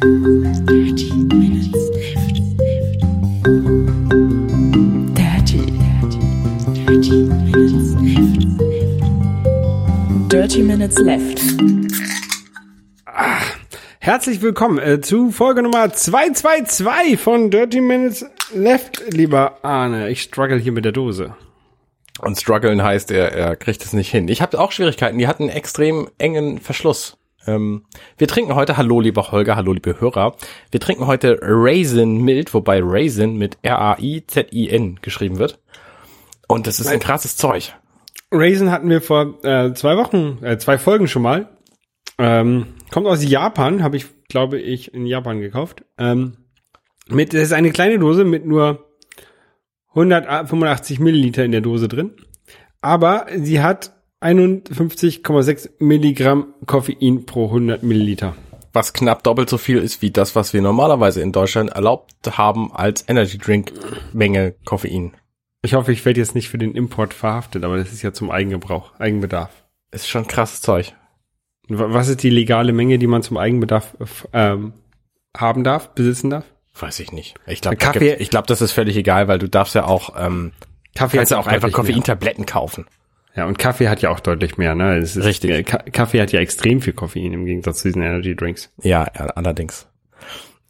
Dirty Minutes Left. Dirty, dirty, dirty Minutes Left. Dirty Minutes Left. Herzlich willkommen äh, zu Folge Nummer 222 von Dirty Minutes Left, lieber Arne. Ich struggle hier mit der Dose. Und strugglen heißt, er, er kriegt es nicht hin. Ich habe auch Schwierigkeiten. Die hatten einen extrem engen Verschluss. Ähm, wir trinken heute, hallo lieber Holger, hallo liebe Hörer, wir trinken heute Raisin Mild, wobei Raisin mit R-A-I-Z-I-N geschrieben wird. Und das ist ein krasses Zeug. Raisin hatten wir vor äh, zwei Wochen, äh, zwei Folgen schon mal. Ähm, kommt aus Japan, habe ich, glaube ich, in Japan gekauft. Ähm, mit, das ist eine kleine Dose mit nur 185 Milliliter in der Dose drin. Aber sie hat 51,6 Milligramm Koffein pro 100 Milliliter. Was knapp doppelt so viel ist wie das, was wir normalerweise in Deutschland erlaubt haben als Energy Drink Menge Koffein. Ich hoffe, ich werde jetzt nicht für den Import verhaftet, aber das ist ja zum Eigengebrauch, Eigenbedarf. Ist schon krasses Zeug. Was ist die legale Menge, die man zum Eigenbedarf ähm, haben darf, besitzen darf? Weiß ich nicht. Ich glaube, Kaffee- ich glaube, das ist völlig egal, weil du darfst ja auch, ähm, Kaffee kannst ja auch einfach Koffeintabletten kaufen. Ja, und Kaffee hat ja auch deutlich mehr, ne? Es ist, Richtig. äh, Ka Kaffee hat ja extrem viel Koffein im Gegensatz zu diesen Energy Drinks. Ja, ja, allerdings.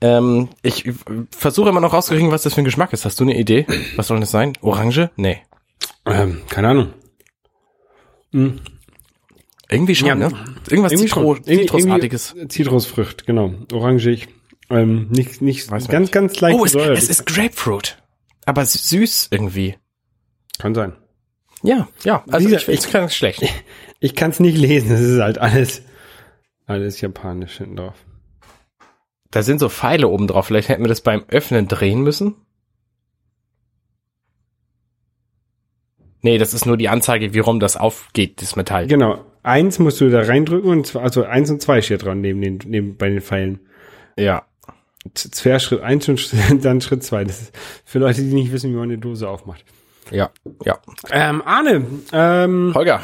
Ähm, ich versuche immer noch rauszukriegen, was das für ein Geschmack ist. Hast du eine Idee? Was soll das sein? Orange? Nee. Ähm, keine Ahnung. Irgendwie schon, Ja, ne? Irgendwas Irgendwie Zitro schon. Irgendwie- Zitrusartiges. Zitrusfrucht, genau. Orangig. Ähm, nicht, nicht, Weiß ganz, nicht. ganz leicht Oh, es, es ist Grapefruit. Aber süß irgendwie. Kann sein. Ja, ja. Also Dieser- ich, ich kann es schlecht. Ich kann es nicht lesen, es ist halt alles, alles japanisch hinten drauf. Da sind so Pfeile oben drauf. Vielleicht hätten wir das beim Öffnen drehen müssen. Nee, das ist nur die Anzeige, wie rum das aufgeht, das Metall. Genau. Eins musst du da reindrücken und zwar, also eins und zwei steht dran neben den, neben, bei den Pfeilen. Ja. Schritt eins und dann Schritt zwei. Das ist für Leute, die nicht wissen, wie man eine Dose aufmacht. Ja, ja. Ähm, Arne, ähm, Holger,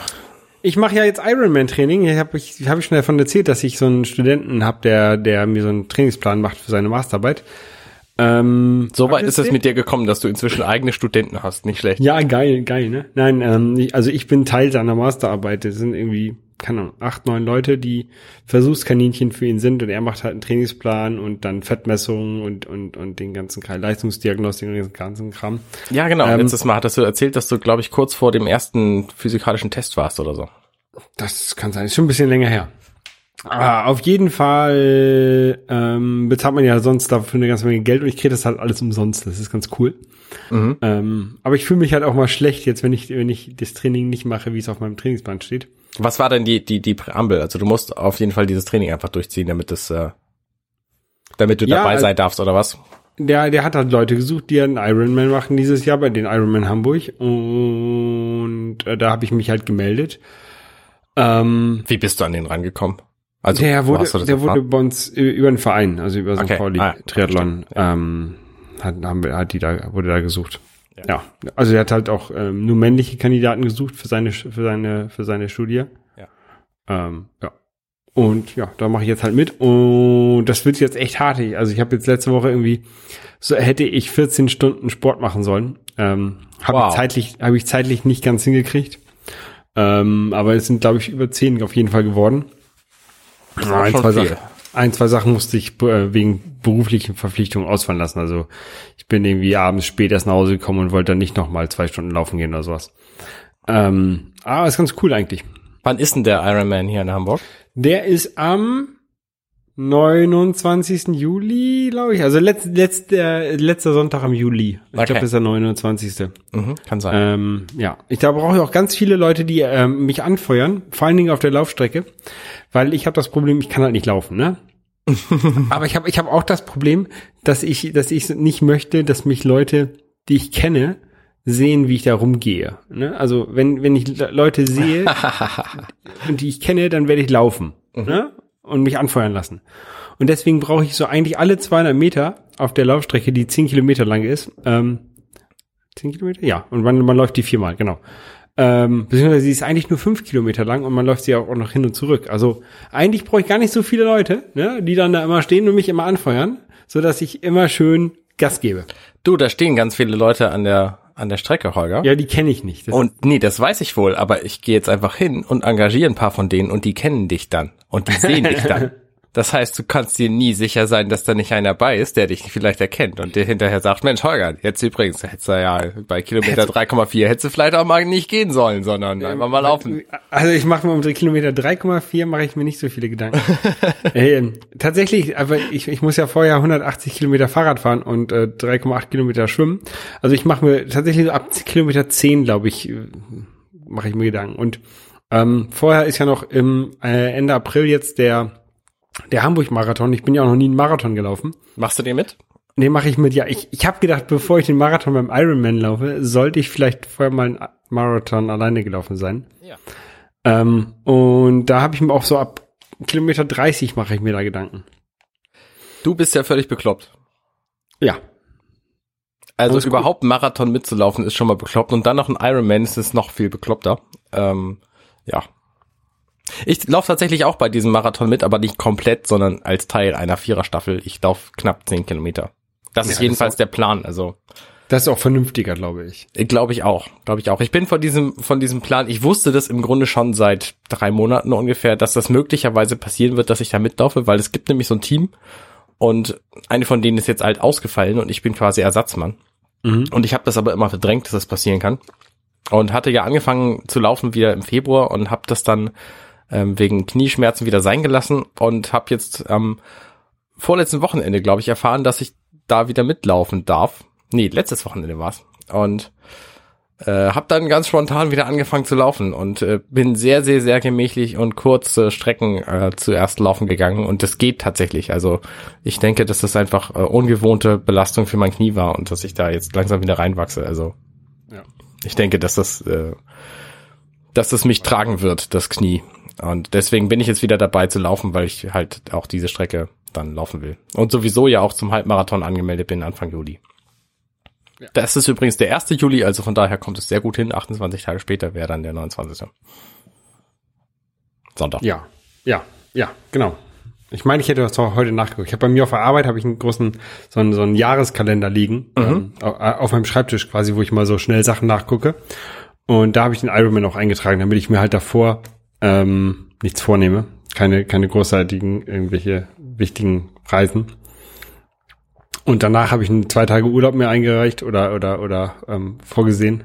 ich mache ja jetzt Ironman-Training. Ich habe ich, hab ich schon davon erzählt, dass ich so einen Studenten habe, der, der mir so einen Trainingsplan macht für seine Masterarbeit. Ähm, so weit habt ihr ist es mit dir gekommen, dass du inzwischen eigene Studenten hast. Nicht schlecht. Ja, geil, geil, ne? Nein, ähm, ich, also ich bin Teil seiner Masterarbeit. Das sind irgendwie, keine Ahnung, acht, neun Leute, die Versuchskaninchen für ihn sind und er macht halt einen Trainingsplan und dann Fettmessungen und, und, und den ganzen Kram, Leistungsdiagnostik und den ganzen Kram. Ja, genau. Ähm, Letztes Mal hattest du erzählt, dass du, glaube ich, kurz vor dem ersten physikalischen Test warst oder so. Das kann sein, ist schon ein bisschen länger her. Ah, auf jeden Fall ähm, bezahlt man ja sonst dafür eine ganze Menge Geld und ich kriege das halt alles umsonst. Das ist ganz cool. Mhm. Ähm, aber ich fühle mich halt auch mal schlecht jetzt, wenn ich, wenn ich das Training nicht mache, wie es auf meinem Trainingsplan steht. Was war denn die, die, die Präambel? Also du musst auf jeden Fall dieses Training einfach durchziehen, damit es, äh, damit du Ja, dabei also- sein darfst, oder was? Der, der hat halt Leute gesucht, die einen Ironman machen dieses Jahr bei den Ironman Hamburg und äh, da habe ich mich halt gemeldet. Ähm, Wie bist du an den rangekommen? Also, der wurde, das der wurde bei uns über einen Verein, also über so Okay. Pauli Ah, Triathlon, ähm, hat, haben wir, hat die da, wurde da gesucht. Ja. also er hat halt auch ähm, nur männliche Kandidaten gesucht für seine, für seine, für seine Studie. Ja. Ähm, ja. Und ja, da mache ich jetzt halt mit. Und das wird jetzt echt hart. Also ich habe jetzt letzte Woche irgendwie, so hätte ich 14 Stunden Sport machen sollen. Ähm, habe Wow. ich zeitlich, habe ich zeitlich nicht ganz hingekriegt. Ähm, aber es sind, glaube ich, über 10 auf jeden Fall geworden. ist Ja, auch ein, zwei. Sachen, ein, zwei Sachen musste ich äh, wegen beruflichen Verpflichtungen ausfallen lassen. Also ich bin irgendwie abends spät erst nach Hause gekommen und wollte dann nicht noch mal zwei Stunden laufen gehen oder sowas. Ähm, aber ist ganz cool eigentlich. Wann ist denn der Ironman hier in Hamburg? Der ist am 29. Juli, glaube ich. Also letzt, letzt, äh, letzter Sonntag am Juli. Ich Okay. glaube, das ist der 29. Mhm, kann sein. Ähm, ja, ich da brauche ich auch ganz viele Leute, die ähm, mich anfeuern, vor allen Dingen auf der Laufstrecke, weil ich habe das Problem, ich kann halt nicht laufen, ne? Aber ich habe ich habe auch das Problem, dass ich dass ich nicht möchte, dass mich Leute, die ich kenne, sehen, wie ich da rumgehe. Ne? Also wenn wenn ich Le- Leute sehe und die ich kenne, dann werde ich laufen ne? und mich anfeuern lassen. Und deswegen brauche ich so eigentlich alle 200 Meter auf der Laufstrecke, die 10 Kilometer lang ist, ähm, 10 Kilometer? Ja, und man, man läuft die viermal, genau. Ähm, beziehungsweise sie ist eigentlich nur fünf Kilometer lang und man läuft sie auch noch hin und zurück. Also eigentlich brauche ich gar nicht so viele Leute, ne, die dann da immer stehen und mich immer anfeuern, so dass ich immer schön Gas gebe. Du, da stehen ganz viele Leute an der an der Strecke, Holger. Ja, die kenne ich nicht. Das Und nee, das weiß ich wohl, aber ich gehe jetzt einfach hin und engagiere ein paar von denen und die kennen dich dann und die sehen dich dann. Das heißt, du kannst dir nie sicher sein, dass da nicht einer bei ist, der dich vielleicht erkennt und dir hinterher sagt, Mensch, Holger, jetzt übrigens, hättest du ja bei Kilometer 3,4 hättest du vielleicht auch mal nicht gehen sollen, sondern einfach mal laufen. Also ich mache mir um die Kilometer 3,4 mache ich mir nicht so viele Gedanken. ähm, tatsächlich, aber ich, ich muss ja vorher 180 Kilometer Fahrrad fahren und äh, 3,8 Kilometer schwimmen. Also ich mache mir tatsächlich so ab Kilometer 10, glaube ich, äh, mache ich mir Gedanken. Und ähm, vorher ist ja noch im äh, Ende April jetzt der der Hamburg-Marathon. Ich bin ja auch noch nie einen Marathon gelaufen. Machst du den mit? Nee, mache ich mit. Ja, ich, ich habe gedacht, bevor ich den Marathon beim Ironman laufe, sollte ich vielleicht vorher mal einen Marathon alleine gelaufen sein. Ja. Ähm, und da habe ich mir auch so ab Kilometer 30 mache ich mir da Gedanken. Du bist ja völlig bekloppt. Ja. Also gut. überhaupt einen Marathon mitzulaufen ist schon mal bekloppt und dann noch ein Ironman ist es noch viel bekloppter. Ähm, ja. Ich laufe tatsächlich auch bei diesem Marathon mit, aber nicht komplett, sondern als Teil einer Viererstaffel. Ich laufe knapp zehn Kilometer. Das Ja, ist das jedenfalls ist der Plan. Also Das ist auch vernünftiger, glaube ich. glaube ich auch, glaube ich auch. Ich bin von diesem von diesem Plan. Ich wusste das im Grunde schon seit drei Monaten ungefähr, dass das möglicherweise passieren wird, dass ich da mitlaufe, weil es gibt nämlich so ein Team und eine von denen ist jetzt halt ausgefallen und ich bin quasi Ersatzmann. Und ich habe das aber immer verdrängt, dass das passieren kann. Und hatte ja angefangen zu laufen wieder im Februar und habe das dann ähm, wegen Knieschmerzen wieder sein gelassen und habe jetzt am vorletzten Wochenende, glaube ich, erfahren, dass ich da wieder mitlaufen darf. Nee, letztes Wochenende war's. Und äh, habe dann ganz spontan wieder angefangen zu laufen und äh, bin sehr, sehr, sehr gemächlich und kurze Strecken äh, zuerst laufen gegangen und das geht tatsächlich. Also ich denke, dass das einfach äh, ungewohnte Belastung für mein Knie war und dass ich da jetzt langsam wieder reinwachse. Also Ja. ich denke, dass das, äh, dass das mich tragen wird, das Knie. Und deswegen bin ich jetzt wieder dabei zu laufen, weil ich halt auch diese Strecke dann laufen will. Und sowieso ja auch zum Halbmarathon angemeldet bin Anfang Juli. Das ist übrigens der 1. Juli, also von daher kommt es sehr gut hin. 28 Tage später wäre dann der 29. Sonntag. Ja, ja, ja, genau. Ich meine, ich hätte das auch heute nachgeguckt. Ich habe bei mir auf der Arbeit habe ich einen großen so einen, so einen Jahreskalender liegen ähm, au- auf meinem Schreibtisch quasi, wo ich mal so schnell Sachen nachgucke. Und da habe ich den Ironman auch eingetragen, damit ich mir halt davor ähm, nichts vornehme, keine keine großartigen irgendwelche wichtigen Reisen. Und danach habe ich einen zwei Tage Urlaub mir eingereicht oder oder oder ähm, vorgesehen,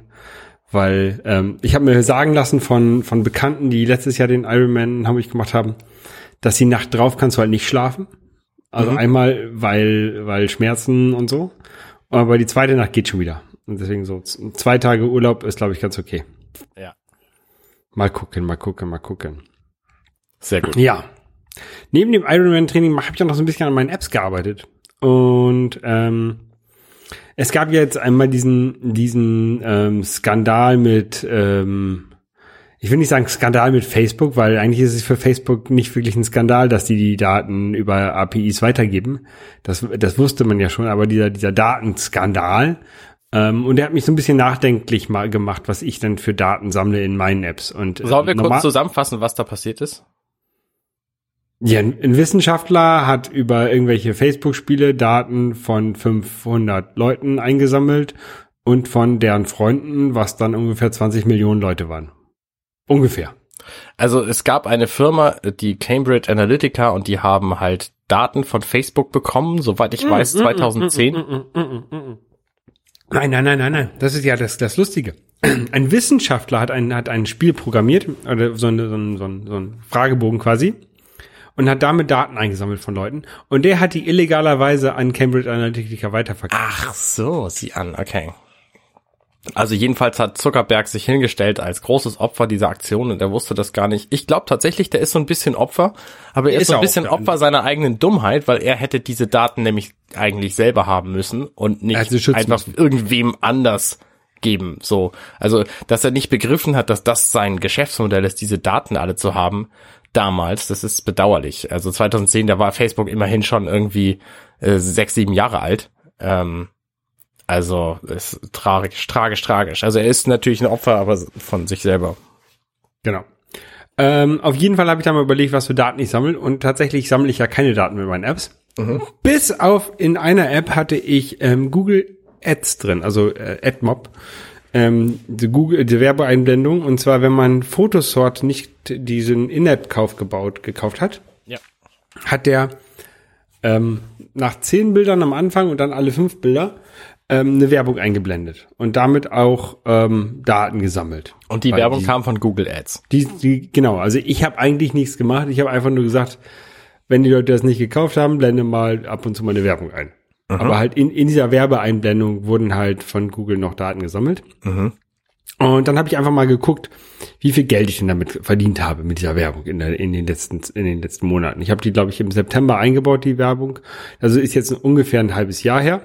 weil ähm, ich habe mir sagen lassen von von Bekannten, die letztes Jahr den Ironman in Hamburg gemacht haben, dass die Nacht drauf kannst du halt nicht schlafen. Also Mhm. einmal weil weil Schmerzen und so, aber die zweite Nacht geht schon wieder. Und deswegen so zwei Tage Urlaub ist glaube ich ganz okay. Ja. Mal gucken, mal gucken, mal gucken. Sehr gut. Ja. Neben dem Ironman-Training habe ich auch noch so ein bisschen an meinen Apps gearbeitet. Und ähm, es gab ja jetzt einmal diesen, diesen ähm, Skandal mit, ähm, ich will nicht sagen Skandal mit Facebook, weil eigentlich ist es für Facebook nicht wirklich ein Skandal, dass die die Daten über APIs weitergeben. Das, das wusste man ja schon, aber dieser, dieser Datenskandal, ähm, und der hat mich so ein bisschen nachdenklich mal gemacht, was ich denn für Daten sammle in meinen Apps. Und, äh, Sollen wir normal- kurz zusammenfassen, was da passiert ist? Ja, ein Wissenschaftler hat über irgendwelche Facebook-Spiele Daten von 500 Leuten eingesammelt und von deren Freunden, was dann ungefähr 20 Millionen Leute waren. Ungefähr. Also es gab eine Firma, die Cambridge Analytica, und die haben halt Daten von Facebook bekommen, soweit ich weiß, 2010. Nein, nein, nein, nein, nein. Das ist ja das, das Lustige. Ein Wissenschaftler hat ein, hat ein Spiel programmiert, oder so, eine, so, ein, so, ein, so ein Fragebogen quasi, und hat damit Daten eingesammelt von Leuten. Und der hat die illegalerweise an Cambridge Analytica weiterverkauft. Ach so, sieh an, okay. Also jedenfalls hat Zuckerberg sich hingestellt als großes Opfer dieser Aktion und er wusste das gar nicht. Ich glaube tatsächlich, der ist so ein bisschen Opfer, aber er ist, Ist so ein bisschen. Opfer seiner eigenen Dummheit, weil er hätte diese Daten nämlich eigentlich selber haben müssen und nicht Also einfach müssen. irgendwem anders geben. So, also dass er nicht begriffen hat, dass das sein Geschäftsmodell ist, diese Daten alle zu haben. Damals, das ist bedauerlich. Also 2010, da war Facebook immerhin schon irgendwie äh, sechs, sieben Jahre alt. Ähm, Also es ist tragisch, tragisch, tragisch. Also er ist natürlich ein Opfer, aber von sich selber. Genau. Ähm, auf jeden Fall habe ich da mal überlegt, was für Daten ich sammle. Und tatsächlich sammle ich ja keine Daten mit meinen Apps. Bis auf in einer App hatte ich ähm, Google Ads drin, also äh, AdMob. Ähm, die Google, die Werbeeinblendung. Und zwar, wenn man Photosort nicht diesen In-App-Kauf gebaut, gekauft hat, Ja. hat der ähm, nach zehn Bildern am Anfang und dann alle fünf Bilder ähm, eine Werbung eingeblendet und damit auch ähm, Daten gesammelt. Und die Weil Werbung die- kam von Google Ads. Die, die, genau, also ich habe eigentlich nichts gemacht. Ich habe einfach nur gesagt, wenn die Leute das nicht gekauft haben, blende mal ab und zu mal eine Werbung ein. Aber halt in, in dieser Werbeeinblendung wurden halt von Google noch Daten gesammelt. Und dann habe ich einfach mal geguckt, wie viel Geld ich denn damit verdient habe mit dieser Werbung in, der, in, den, letzten, in den letzten Monaten. Ich habe die, glaube ich, im September eingebaut, die Werbung. Also ist jetzt ungefähr ein halbes Jahr her.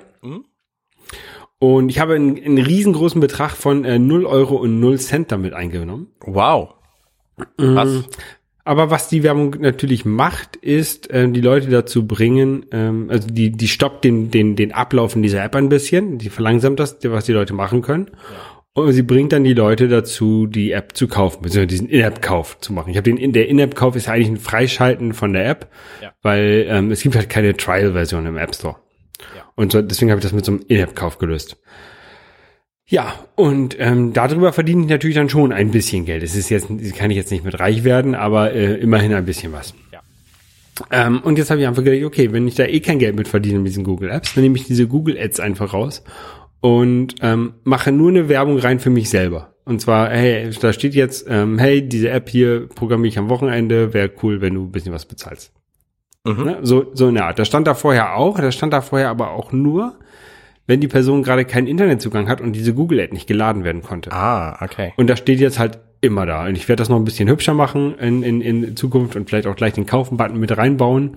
Und ich habe einen, einen riesengroßen Betrag von äh, 0 Euro und 0 Cent damit eingenommen. Wow. Was? Aber was die Werbung natürlich macht, ist, ähm, die Leute dazu bringen, ähm, also die, die stoppt den, den, den Ablauf in dieser App ein bisschen, die verlangsamt das, was die Leute machen können. Und sie bringt dann die Leute dazu, die App zu kaufen, beziehungsweise diesen In-App-Kauf zu machen. Ich habe den, der In-App-Kauf ist eigentlich ein Freischalten von der App, Ja. weil ähm, es gibt halt keine Trial-Version im App Store. Ja. Und so, deswegen habe ich das mit so einem In-App-Kauf gelöst. Ja, und ähm, darüber verdiene ich natürlich dann schon ein bisschen Geld. Es ist jetzt, kann ich jetzt nicht mit reich werden, aber äh, immerhin ein bisschen was. Ja. Ähm, und jetzt habe ich einfach gedacht, okay, wenn ich da eh kein Geld mit verdiene mit diesen Google Apps, dann nehme ich diese Google Ads einfach raus und ähm, mache nur eine Werbung rein für mich selber. Und zwar, hey, da steht jetzt, ähm, hey, diese App hier programmiere ich am Wochenende, wäre cool, wenn du ein bisschen was bezahlst. Ne? So, so in der Art. Das stand da vorher auch, das stand da vorher aber auch nur, wenn die Person gerade keinen Internetzugang hat und diese Google Ad nicht geladen werden konnte. Ah, okay. Und das steht jetzt halt immer da. Und ich werde das noch ein bisschen hübscher machen in, in, in Zukunft und vielleicht auch gleich den Kaufen-Button mit reinbauen.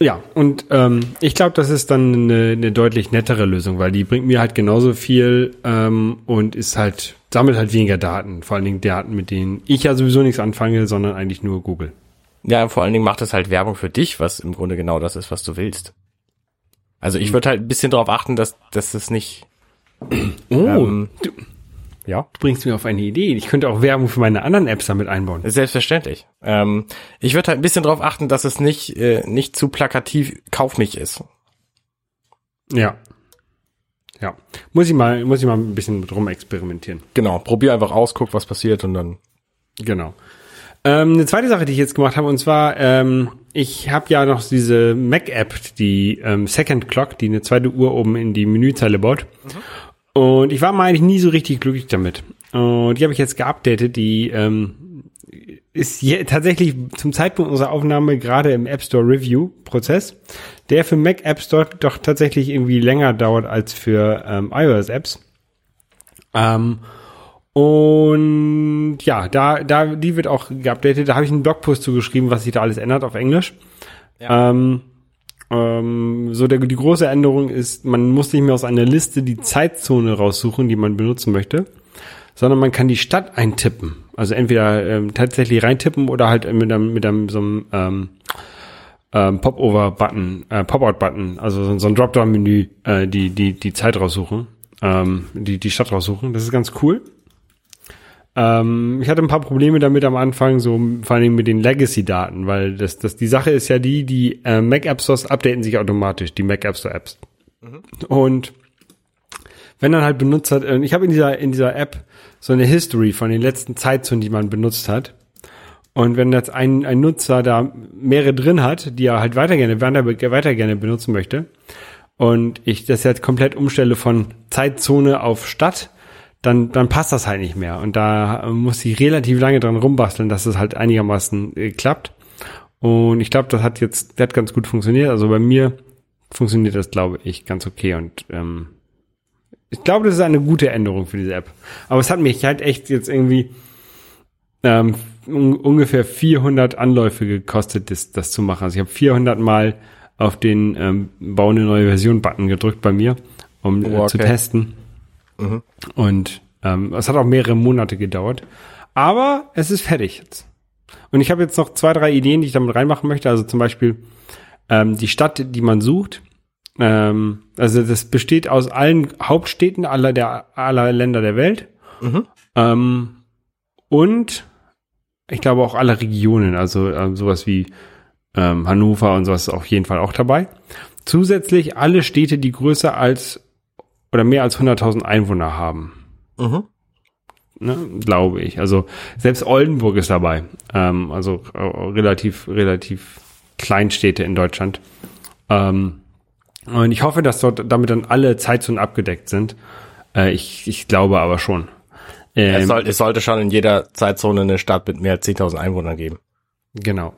Ja, und ähm, ich glaube, das ist dann eine, eine deutlich nettere Lösung, weil die bringt mir halt genauso viel ähm, und ist halt, sammelt halt weniger Daten. Vor allen Dingen Daten, mit denen ich ja sowieso nichts anfange, sondern eigentlich nur Google. Ja, vor allen Dingen macht es halt Werbung für dich, was im Grunde genau das ist, was du willst. Also ich würde halt ein bisschen darauf achten, dass, dass es nicht. Oh, Ähm, du, Ja. du bringst mir auf eine Idee. Ich könnte auch Werbung für meine anderen Apps damit einbauen. Selbstverständlich. Ähm, ich würde halt ein bisschen darauf achten, dass es nicht, äh, nicht zu plakativ kauf mich ist. Ja. Ja. Muss ich mal, muss ich mal ein bisschen mit rum experimentieren. Genau, probier einfach aus, guck, was passiert und dann. Genau. Ähm, eine zweite Sache, die ich jetzt gemacht habe, und zwar, ähm, ich habe ja noch diese Mac-App, die ähm, Second Clock, die eine zweite Uhr oben in die Menüzeile baut. Und ich war mal eigentlich nie so richtig glücklich damit. Und die habe ich jetzt geupdatet. Die ähm, ist je, tatsächlich zum Zeitpunkt unserer Aufnahme gerade im App Store Review Prozess, der für Mac App Store doch tatsächlich irgendwie länger dauert als für ähm, iOS Apps. Ähm, und ja, da, da, die wird auch geupdatet. Da habe ich einen Blogpost zugeschrieben, was sich da alles ändert auf Englisch. Ähm, ähm, so der, die große Änderung ist, man muss nicht mehr aus einer Liste die Zeitzone raussuchen, die man benutzen möchte, sondern man kann die Stadt eintippen. Also entweder ähm, tatsächlich reintippen oder halt mit einem, mit einem so einem ähm, ähm, Popover-Button, äh, Pop-out-Button, also so, so ein Dropdown-Menü, äh, die, die, die Zeit raussuchen, ähm, die, die Stadt raussuchen. Das ist ganz cool. Ähm, ich hatte ein paar Probleme damit am Anfang, so vor allem mit den Legacy-Daten, weil das, das, die Sache ist ja die, die äh, Mac App Stores updaten sich automatisch, die Mac App Store Apps. Und wenn dann halt Benutzer, äh, ich habe in dieser, in dieser App so eine History von den letzten Zeitzonen, die man benutzt hat. Und wenn jetzt ein, ein Nutzer da mehrere drin hat, die er halt weiter gerne, weiter gerne benutzen möchte, und ich das jetzt komplett umstelle von Zeitzone auf Stadt, dann, dann passt das halt nicht mehr. Und da äh, muss ich relativ lange dran rumbasteln, dass es halt einigermaßen äh, klappt. Und ich glaube, das hat jetzt, das hat ganz gut funktioniert. Also bei mir funktioniert das, glaube ich, ganz okay. Und ähm, ich glaube, das ist eine gute Änderung für diese App. Aber es hat mich halt echt jetzt irgendwie ähm, un ungefähr 400 Anläufe gekostet, das, das zu machen. Also ich habe 400 Mal auf den ähm, Bau eine neue Version-Button gedrückt bei mir, um Oh, äh, zu okay. Testen. Und ähm, es hat auch mehrere Monate gedauert. Aber es ist fertig jetzt. Und ich habe jetzt noch zwei, drei Ideen, die ich damit reinmachen möchte. Also zum Beispiel ähm, die Stadt, die man sucht, Ähm, also das besteht aus allen Hauptstädten aller der aller Länder der Welt. Mhm. Ähm, und ich glaube auch alle Regionen, also ähm, sowas wie ähm, Hannover und sowas ist auf jeden Fall auch dabei. Zusätzlich alle Städte, die größer als oder mehr als 100.000 Einwohner haben, Mhm. ne, glaube ich. Also selbst Oldenburg ist dabei. Ähm, also äh, relativ relativ Kleinstädte in Deutschland. Ähm, und ich hoffe, dass dort damit dann alle Zeitzonen abgedeckt sind. Äh, ich, ich glaube aber schon. Es, Ähm, soll, es sollte schon in jeder Zeitzone eine Stadt mit mehr als 10.000 Einwohnern geben. Genau.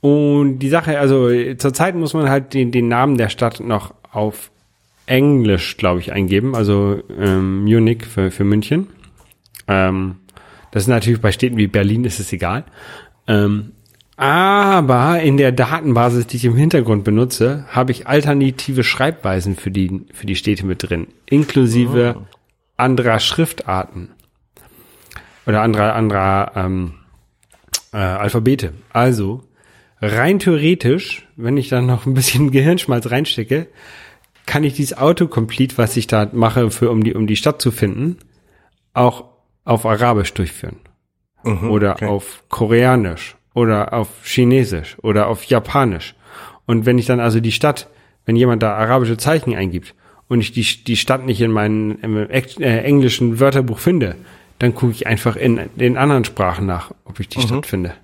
Und die Sache, also zurzeit muss man halt den, den Namen der Stadt noch auf Englisch, glaube ich, eingeben. Also ähm, Munich für, für München. Ähm, das ist natürlich bei Städten wie Berlin ist es egal. Ähm, aber in der Datenbasis, die ich im Hintergrund benutze, habe ich alternative Schreibweisen für die, für die Städte mit drin, inklusive anderer Schriftarten oder anderer, anderer ähm, äh, Alphabete. Also rein theoretisch, wenn ich dann noch ein bisschen Gehirnschmalz reinstecke, kann ich dieses Autocomplete, was ich da mache, für um die um die Stadt zu finden, auch auf Arabisch durchführen oder okay. auf Koreanisch oder auf Chinesisch oder auf Japanisch. Und wenn ich dann also die Stadt, wenn jemand da arabische Zeichen eingibt und ich die, die Stadt nicht in meinem Eck- äh, englischen Wörterbuch finde, dann gucke ich einfach in den anderen Sprachen nach, ob ich die Stadt finde.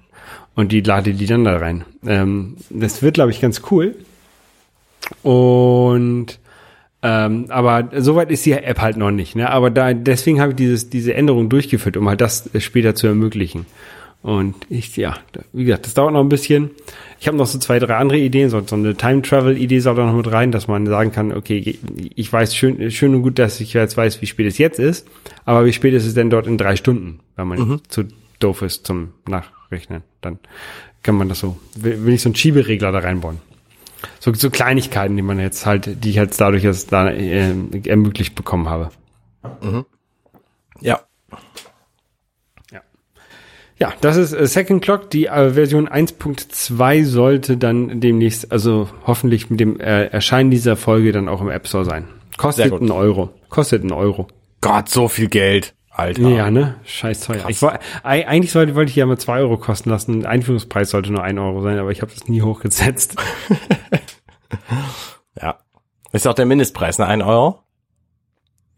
Und die lade die dann da rein. Ähm, das wird, glaube ich, ganz cool. Und ähm, aber soweit ist die App halt noch nicht. Ne? Aber da deswegen habe ich dieses, diese Änderung durchgeführt, um halt das später zu ermöglichen. Und ich, ja, wie gesagt, das dauert noch ein bisschen. Ich habe noch so zwei, drei andere Ideen, so, so eine Time-Travel-Idee soll da noch mit rein, dass man sagen kann, okay, ich weiß schön, schön und gut, dass ich jetzt weiß, wie spät es jetzt ist, aber wie spät ist es denn dort in drei Stunden, wenn man zu doof ist zum Nachrechnen. Dann kann man das so, will, will ich so einen Schieberegler da reinbauen. So, so Kleinigkeiten, die man jetzt halt, die ich jetzt dadurch jetzt da äh, ermöglicht bekommen habe. Ja. Ja, das ist äh, Second Clock. Die äh, Version 1.2 sollte dann demnächst, also hoffentlich mit dem äh, Erscheinen dieser Folge dann auch im App Store sein. Kostet einen Euro. Kostet einen Euro. Gott, so viel Geld. Alter. Ja, ne? Scheiß teuer. Ich, eigentlich sollte, wollte ich ja mal zwei Euro kosten lassen. Einführungspreis sollte nur ein Euro sein, aber ich habe das nie hochgesetzt. Ja. Ist auch der Mindestpreis, ne? Ein Euro?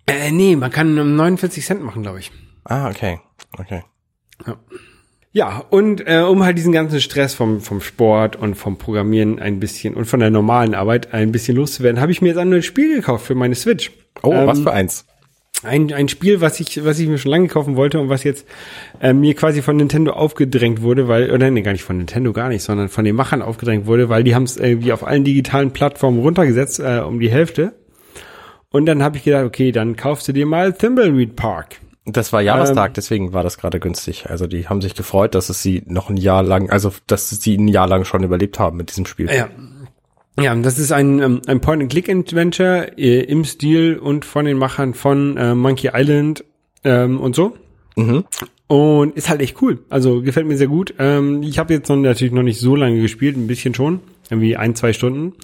äh, nee, man kann um 49 Cent machen, glaube ich. Ah, okay. Okay. Ja, und äh, um halt diesen ganzen Stress vom, vom Sport und vom Programmieren ein bisschen und von der normalen Arbeit ein bisschen loszuwerden, habe ich mir jetzt ein neues Spiel gekauft für meine Switch. Oh, Ähm, was für eins? Ein, ein Spiel, was ich, was ich mir schon lange kaufen wollte und was jetzt äh, mir quasi von Nintendo aufgedrängt wurde, weil, oder nee, gar nicht von Nintendo, gar nicht, sondern von den Machern aufgedrängt wurde, weil die haben es irgendwie auf allen digitalen Plattformen runtergesetzt, äh, um die Hälfte. Und dann habe ich gedacht, okay, dann kaufst du dir mal Thimbleweed Park. Das war Jahrestag, deswegen war das gerade günstig. Also die haben sich gefreut, dass es sie noch ein Jahr lang, also dass sie ein Jahr lang schon überlebt haben mit diesem Spiel. Ja. Ja, das ist ein, ähm, ein Point-and-Click-Adventure äh, im Stil und von den Machern von äh, Monkey Island ähm, und so. Mhm. Und ist halt echt cool. Also gefällt mir sehr gut. Ähm, ich habe jetzt noch, natürlich noch nicht so lange gespielt, ein bisschen schon. Irgendwie ein, zwei Stunden.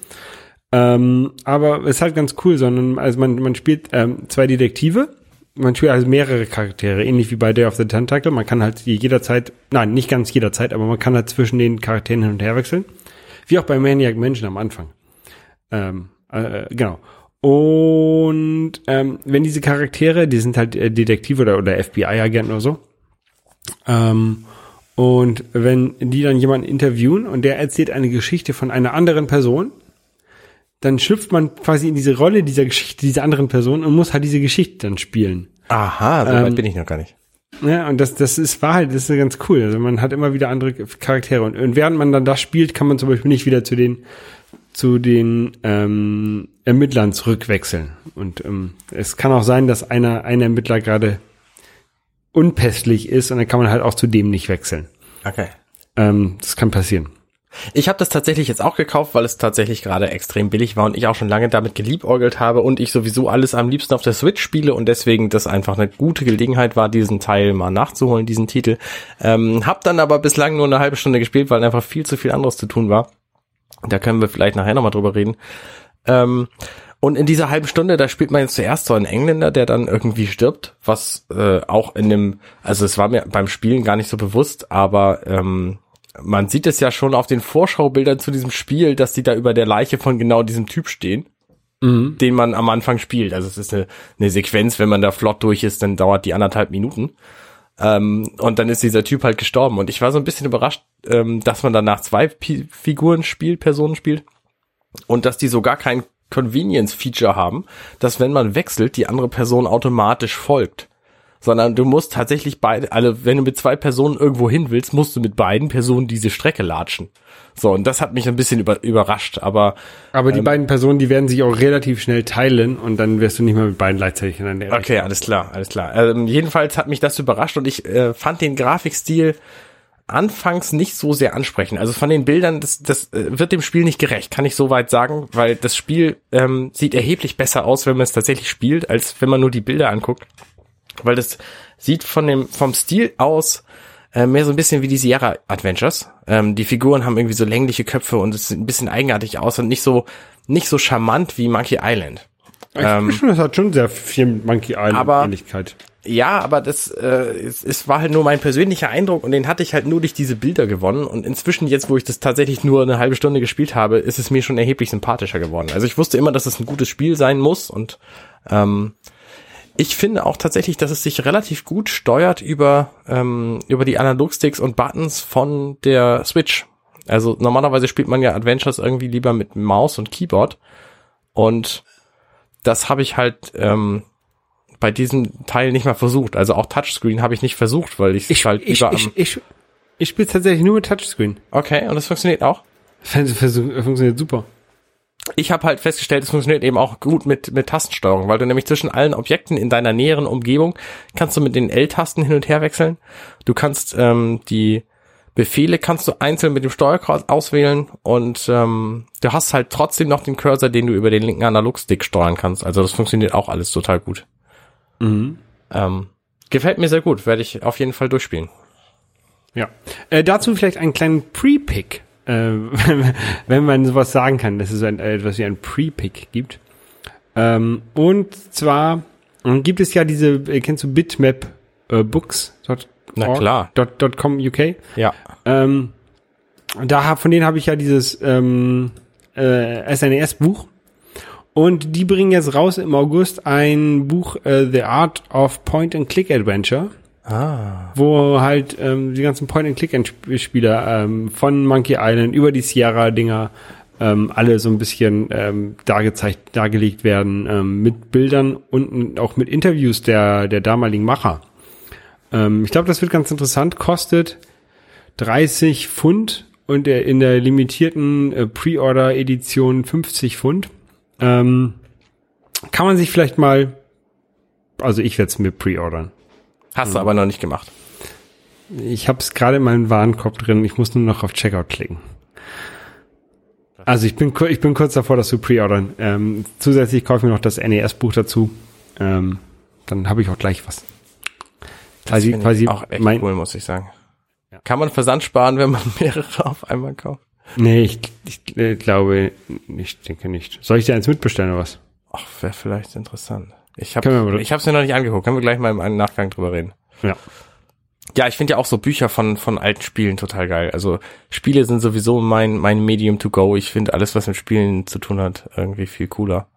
Ähm, aber ist halt ganz cool, sondern also man, man spielt ähm, zwei Detektive. Man spielt also mehrere Charaktere, ähnlich wie bei Day of the Tentacle. Man kann halt jederzeit, nein, nicht ganz jederzeit, aber man kann halt zwischen den Charakteren hin und her wechseln. Wie auch bei Maniac Mansion am Anfang. Ähm, äh, genau. Und ähm, wenn diese Charaktere, die sind halt äh, Detektive oder, oder FBI-Agenten oder so, ähm, und wenn die dann jemanden interviewen und der erzählt eine Geschichte von einer anderen Person, dann schlüpft man quasi in diese Rolle dieser Geschichte dieser anderen Person und muss halt diese Geschichte dann spielen. Aha, so Ähm, weit bin ich noch gar nicht. Ja, und das, das ist, war halt, das ist ganz cool. Also man hat immer wieder andere Charaktere. Und, und während man dann das spielt, kann man zum Beispiel nicht wieder zu den, zu den ähm, Ermittlern zurückwechseln. Und ähm, es kann auch sein, dass einer, ein Ermittler gerade unpässlich ist und dann kann man halt auch zu dem nicht wechseln. Okay. Ähm, das kann passieren. Ich habe das tatsächlich jetzt auch gekauft, weil es tatsächlich gerade extrem billig war und ich auch schon lange damit geliebäugelt habe und ich sowieso alles am liebsten auf der Switch spiele und deswegen das einfach eine gute Gelegenheit war, diesen Teil mal nachzuholen, diesen Titel. Ähm, hab dann aber bislang nur eine halbe Stunde gespielt, weil einfach viel zu viel anderes zu tun war. Da können wir vielleicht nachher nochmal drüber reden. Ähm, und in dieser halben Stunde, da spielt man jetzt zuerst so einen Engländer, der dann irgendwie stirbt, was äh, auch in dem, also es war mir beim Spielen gar nicht so bewusst, aber ähm, man sieht es ja schon auf den Vorschaubildern zu diesem Spiel, dass die da über der Leiche von genau diesem Typ stehen, Mhm. den man am Anfang spielt. Also es ist eine, eine Sequenz, wenn man da flott durch ist, dann dauert die anderthalb Minuten. Ähm, und dann ist dieser Typ halt gestorben. Und ich war so ein bisschen überrascht, ähm, dass man danach zwei Pi Figuren spielt, Personen spielt. Und dass die so gar kein Convenience-Feature haben, dass wenn man wechselt, die andere Person automatisch folgt. Sondern du musst tatsächlich beide, also wenn du mit zwei Personen irgendwo hin willst, musst du mit beiden Personen diese Strecke latschen. So, und das hat mich ein bisschen über, überrascht, aber Aber Ähm. die beiden Personen, die werden sich auch relativ schnell teilen und dann wirst du nicht mehr mit beiden gleichzeitig in der Okay, alles klar, alles klar. Ähm, jedenfalls hat mich das überrascht und ich äh, fand den Grafikstil anfangs nicht so sehr ansprechend. Also von den Bildern, das, das äh, wird dem Spiel nicht gerecht, kann ich soweit sagen, weil das Spiel ähm, sieht erheblich besser aus, wenn man es tatsächlich spielt, als wenn man nur die Bilder anguckt. Weil das sieht von dem vom Stil aus äh, mehr so ein bisschen wie die Sierra Adventures. Ähm, die Figuren haben irgendwie so längliche Köpfe und es sieht ein bisschen eigenartig aus und nicht so nicht so charmant wie Monkey Island. Ich ähm, schon, das hat schon sehr viel Monkey Island aber- Ähnlichkeit. Ja, aber das äh, es, es war halt nur mein persönlicher Eindruck und den hatte ich halt nur durch diese Bilder gewonnen. Und inzwischen, jetzt wo ich das tatsächlich nur eine halbe Stunde gespielt habe, ist es mir schon erheblich sympathischer geworden. Also ich wusste immer, dass es ein gutes Spiel sein muss und ähm, ich finde auch tatsächlich, dass es sich relativ gut steuert über, ähm, über die Analogsticks und Buttons von der Switch. Also normalerweise spielt man ja Adventures irgendwie lieber mit Maus und Keyboard. Und das habe ich halt ähm, bei diesem Teil nicht mal versucht. Also auch Touchscreen habe ich nicht versucht, weil ich, Ich, halt ich, lieber ich, am. ich, ich spiele tatsächlich nur mit Touchscreen. Okay, und das funktioniert auch. Fun- Funktioniert super. Ich habe halt festgestellt, es funktioniert eben auch gut mit, mit Tastensteuerung, weil du nämlich zwischen allen Objekten in deiner näheren Umgebung kannst du mit den L-Tasten hin und her wechseln. Du kannst ähm, die Befehle kannst du einzeln mit dem Steuerkreuz auswählen und ähm, du hast halt trotzdem noch den Cursor, den du über den linken Analogstick steuern kannst. Also das funktioniert auch alles total gut. Mhm. Ähm, gefällt mir sehr gut, werde ich auf jeden Fall durchspielen. Ja. Äh, dazu vielleicht einen kleinen Pre-Pick, äh, wenn, man sowas sagen kann, dass es ein, äh, etwas wie ein Pre-Pick gibt. Ähm, und zwar äh, gibt es ja diese, äh, kennst du Bitmap äh, Books? Dot, Na klar. Dot, dot com UK. Ja. Ähm, da hab, von denen habe ich ja dieses ähm, äh, SNES-Buch. Und die bringen jetzt raus im August ein Buch äh, The Art of Point-and-Click-Adventure Ah. wo halt ähm, die ganzen Point-and-Click-Spieler ähm, von Monkey Island über die Sierra-Dinger ähm, alle so ein bisschen ähm, dargezeigt, dargelegt werden ähm, mit Bildern und auch mit Interviews der, der damaligen Macher. Ähm, ich glaube, das wird ganz interessant. Kostet 30 Pfund und in der limitierten äh, Pre-Order-Edition 50 Pfund. Ähm, kann man sich vielleicht mal, also ich werde es mir pre-ordern. Hast du aber noch nicht gemacht. Ich habe es gerade in meinem Warenkorb drin. Ich muss nur noch auf Checkout klicken. Also ich bin ich bin kurz davor, das zu pre-ordern. Ähm, zusätzlich kaufe ich mir noch das NES-Buch dazu. Ähm, dann habe ich auch gleich was. Quasi, Finde quasi ich auch echt mein, cool, muss ich sagen. Kann man Versand sparen, wenn man mehrere auf einmal kauft? Nee, ich, ich äh, glaube, ich denke nicht. Soll ich dir eins mitbestellen oder was? Ach, wäre vielleicht interessant. Ich habe ich hab's mir noch nicht angeguckt. Können wir gleich mal im Nachgang drüber reden. Ja. Ja, ich finde ja auch so Bücher von, von alten Spielen total geil. Also Spiele sind sowieso mein, mein Medium to go. Ich finde alles, was mit Spielen zu tun hat, irgendwie viel cooler.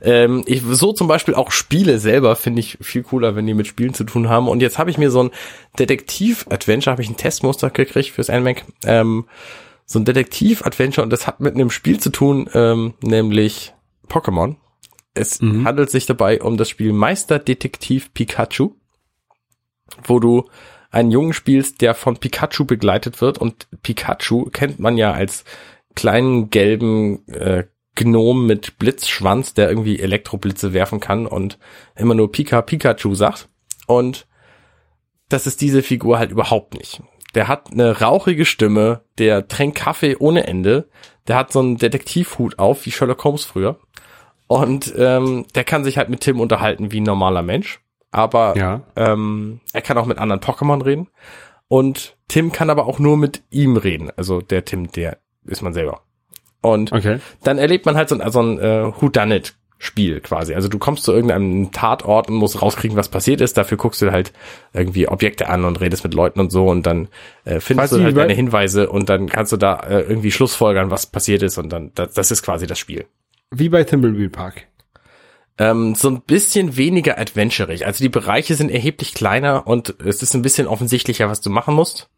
Ähm, ich, so zum Beispiel auch Spiele selber finde ich viel cooler, wenn die mit Spielen zu tun haben. Und jetzt habe ich mir so ein Detektiv-Adventure, habe ich ein Testmuster gekriegt fürs NMAC. Ähm, so ein Detektiv-Adventure und das hat mit einem Spiel zu tun, ähm, nämlich Pokémon. Es handelt sich dabei um das Spiel Meisterdetektiv Pikachu, wo du einen Jungen spielst, der von Pikachu begleitet wird und Pikachu kennt man ja als kleinen gelben äh, Gnom mit Blitzschwanz, der irgendwie Elektroblitze werfen kann und immer nur Pika Pikachu sagt. Und das ist diese Figur halt überhaupt nicht. Der hat eine rauchige Stimme, der tränkt Kaffee ohne Ende, der hat so einen Detektivhut auf, wie Sherlock Holmes früher. Und ähm, der kann sich halt mit Tim unterhalten wie ein normaler Mensch. Aber Ja. ähm, er kann auch mit anderen Pokémon reden. Und Tim kann aber auch nur mit ihm reden. Also der Tim, der ist man selber. Und Okay. dann erlebt man halt so ein, so ein äh, Whodunit Spiel quasi. Also du kommst zu irgendeinem Tatort und musst rauskriegen, was passiert ist. Dafür guckst du halt irgendwie Objekte an und redest mit Leuten und so und dann äh, findest Quasi du halt deine Hinweise und dann kannst du da äh, irgendwie Schlussfolgern, was passiert ist und dann das, das ist quasi das Spiel. Wie bei Thimbleweed Park. Ähm, so ein bisschen weniger adventurig. Also die Bereiche sind erheblich kleiner und es ist ein bisschen offensichtlicher, was du machen musst.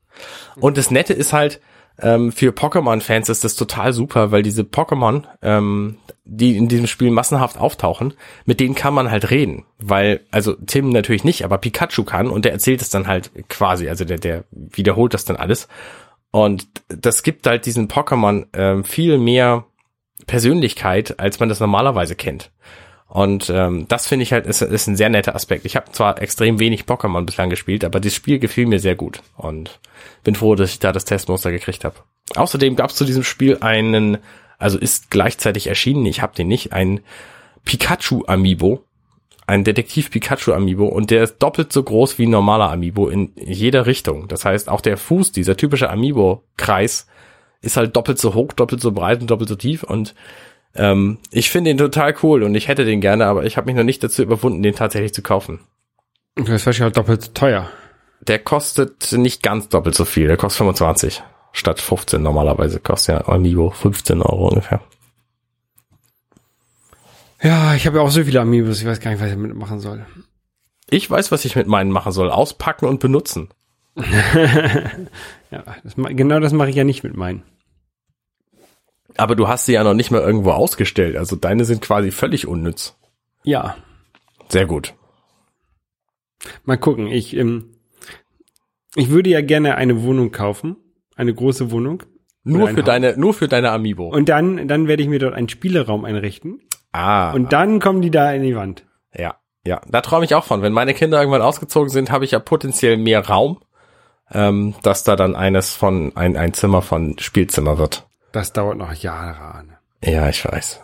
Und das Nette ist halt, ähm, für Pokémon-Fans ist das total super, weil diese Pokémon, ähm, die in diesem Spiel massenhaft auftauchen, mit denen kann man halt reden. Weil, also Tim natürlich nicht, aber Pikachu kann und der erzählt es dann halt quasi, also der, der wiederholt das dann alles. Und das gibt halt diesen Pokémon ähm, viel mehr Persönlichkeit, als man das normalerweise kennt. Und ähm, das finde ich halt ist, ist ein sehr netter Aspekt. Ich habe zwar extrem wenig Pokémon bislang gespielt, aber das Spiel gefiel mir sehr gut und bin froh, dass ich da das Testmuster gekriegt habe. Außerdem gab es zu diesem Spiel einen, also ist gleichzeitig erschienen, ich habe den nicht, ein Pikachu Amiibo, ein Detektiv Pikachu Amiibo und der ist doppelt so groß wie ein normaler Amiibo in jeder Richtung. Das heißt, auch der Fuß, dieser typische Amiibo-Kreis, ist halt doppelt so hoch, doppelt so breit und doppelt so tief und ähm, ich finde ihn total cool und ich hätte den gerne, aber ich habe mich noch nicht dazu überwunden, den tatsächlich zu kaufen. Das ist wahrscheinlich auch doppelt so teuer. Der kostet nicht ganz doppelt so viel, der kostet 25 statt 15 normalerweise, kostet ja Amiibo 15 Euro ungefähr. Ja, ich habe ja auch so viele Amiibos, ich weiß gar nicht, was ich damit machen soll. Ich weiß, was ich mit meinen machen soll, auspacken und benutzen. Ja, das, genau das mache ich ja nicht mit meinen. Aber du hast sie ja noch nicht mal irgendwo ausgestellt, also deine sind quasi völlig unnütz. Ja, Sehr gut. mal gucken. Ich, ähm, ich würde ja gerne eine Wohnung kaufen, eine große Wohnung. Nur für Haus. deine, nur für deine Amiibo. Und dann, dann werde ich mir dort einen Spieleraum einrichten. ah. Und dann kommen die da in die Wand. Ja, ja, da träume ich auch von. Wenn meine Kinder irgendwann ausgezogen sind, habe ich ja potenziell mehr Raum, ähm, dass da dann eines von ein, ein Zimmer von Spielzimmer wird. Das dauert noch Jahre an. Ja, ich weiß.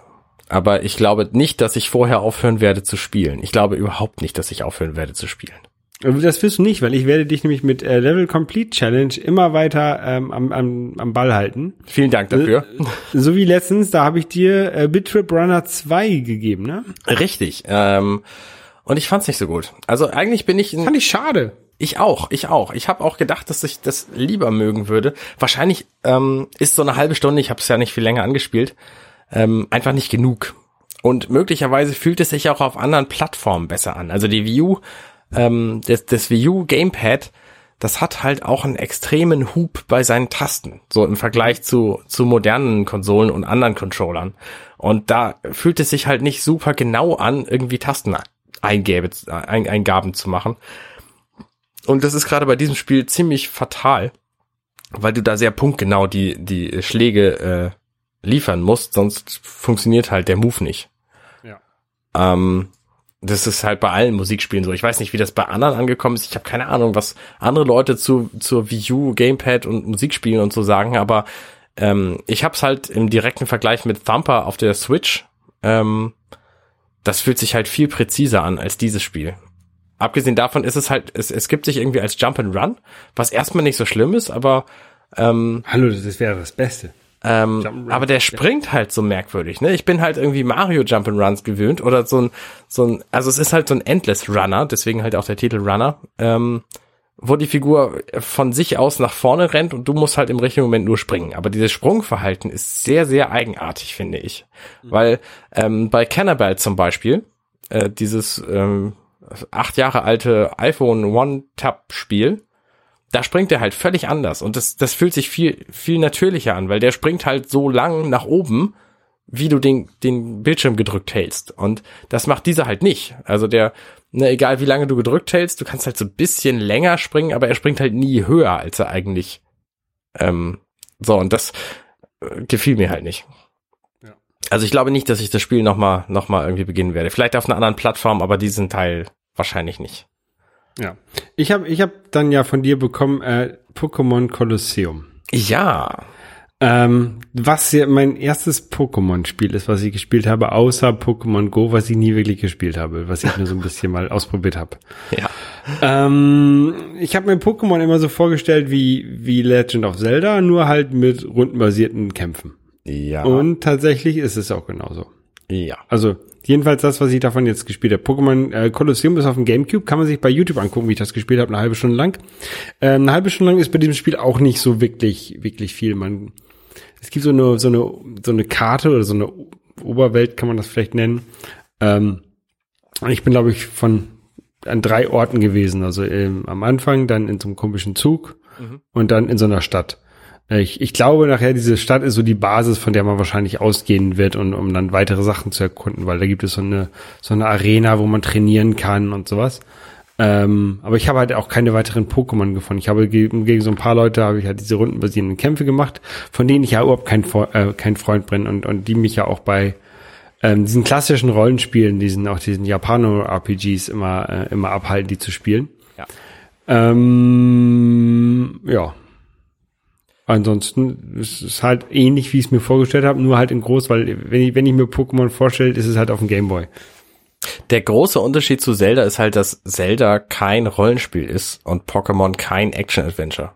Aber ich glaube nicht, dass ich vorher aufhören werde zu spielen. Ich glaube überhaupt nicht, dass ich aufhören werde zu spielen. Aber Das wirst du nicht, weil ich werde dich nämlich mit äh, Level Complete Challenge immer weiter ähm, am, am, am Ball halten. Vielen Dank dafür. So wie letztens, da habe ich dir äh, Bitrip Runner 2 gegeben, ne? Richtig. Ähm, und ich fand's nicht so gut. Also eigentlich bin ich ein, Fand ich schade. Ich auch, ich auch. Ich habe auch gedacht, dass ich das lieber mögen würde. Wahrscheinlich ähm, ist so eine halbe Stunde, ich habe es ja nicht viel länger angespielt, ähm, einfach nicht genug. Und möglicherweise fühlt es sich auch auf anderen Plattformen besser an. Also die U, ähm, das, das Wii U Gamepad, das hat halt auch einen extremen Hub bei seinen Tasten, so im Vergleich zu, zu modernen Konsolen und anderen Controllern. Und da fühlt es sich halt nicht super genau an, irgendwie Tasteneingabe, ein, Eingaben zu machen. Und das ist gerade bei diesem Spiel ziemlich fatal, weil du da sehr punktgenau die, die Schläge äh, liefern musst, sonst funktioniert halt der Move nicht. Ja. Ähm, das ist halt bei allen Musikspielen so. Ich weiß nicht, wie das bei anderen angekommen ist. Ich habe keine Ahnung, was andere Leute zu zur Wii U, Gamepad und Musikspielen und so sagen, aber ähm, ich habe es halt im direkten Vergleich mit Thumper auf der Switch. Ähm, das fühlt sich halt viel präziser an als dieses Spiel. Abgesehen davon ist es halt, es, es gibt sich irgendwie als Jump and Run, was erstmal nicht so schlimm ist, aber ähm, Hallo, das wäre das Beste. ähm, aber der springt halt so merkwürdig, ne? Ich bin halt irgendwie Mario Jump'n'Runs gewöhnt oder so ein, so ein, also es ist halt so ein Endless Runner, deswegen halt auch der Titel Runner, ähm, wo die Figur von sich aus nach vorne rennt und du musst halt im richtigen Moment nur springen. Aber dieses Sprungverhalten ist sehr, sehr eigenartig, finde ich. Weil ähm, bei Cannibal zum Beispiel, äh, dieses ähm, acht Jahre alte iPhone One-Tap-Spiel, da springt er halt völlig anders und das, das fühlt sich viel, viel natürlicher an, weil der springt halt so lang nach oben, wie du den, den Bildschirm gedrückt hältst. Und das macht dieser halt nicht. Also der, ne, egal wie lange du gedrückt hältst, du kannst halt so ein bisschen länger springen, aber er springt halt nie höher, als er eigentlich, ähm, so, und das äh, gefiel mir halt nicht. Also ich glaube nicht, dass ich das Spiel nochmal, noch mal irgendwie beginnen werde. Vielleicht auf einer anderen Plattform, aber diesen Teil wahrscheinlich nicht. Ja. Ich habe ich hab dann ja von dir bekommen äh, Pokémon Colosseum. Ja, Ähm, was ja mein erstes Pokémon-Spiel ist, was ich gespielt habe, außer Pokémon Go, was ich nie wirklich gespielt habe, was ich nur so ein bisschen mal ausprobiert habe. ja. Ähm, ich habe mir Pokémon immer so vorgestellt wie, wie Legend of Zelda, nur halt mit rundenbasierten Kämpfen. Ja. Und tatsächlich ist es auch genauso. ja. Also jedenfalls das, was ich davon jetzt gespielt habe. Pokémon äh, Colosseum ist auf dem Gamecube, kann man sich bei YouTube angucken, wie ich das gespielt habe, eine halbe Stunde lang. Ähm, eine halbe Stunde lang ist bei diesem Spiel auch nicht so wirklich, wirklich viel. Man, es gibt so eine, so eine, so eine Karte oder so eine Oberwelt, kann man das vielleicht nennen. Ähm, ich bin, glaube ich, von an drei Orten gewesen. Also ähm, am Anfang, dann in so einem komischen Zug und dann in so einer Stadt. Äh, Ich, ich glaube nachher, diese Stadt ist so die Basis, von der man wahrscheinlich ausgehen wird und um dann weitere Sachen zu erkunden, weil da gibt es so eine, so eine Arena, wo man trainieren kann und sowas. Ähm, aber ich habe halt auch keine weiteren Pokémon gefunden. Ich habe gegen, gegen so ein paar Leute habe ich halt diese rundenbasierenden Kämpfe gemacht, von denen ich ja überhaupt kein, äh, kein Freund bin und, und die mich ja auch bei ähm, diesen klassischen Rollenspielen, diesen auch diesen Japano-RPGs immer äh, immer abhalten, die zu spielen. Ja. Ähm, ja. Ansonsten ist es halt ähnlich, wie ich es mir vorgestellt habe, nur halt in groß, weil wenn ich, wenn ich mir Pokémon vorstelle, ist es halt auf dem Gameboy. Der große Unterschied zu Zelda ist halt, dass Zelda kein Rollenspiel ist und Pokémon kein Action-Adventure.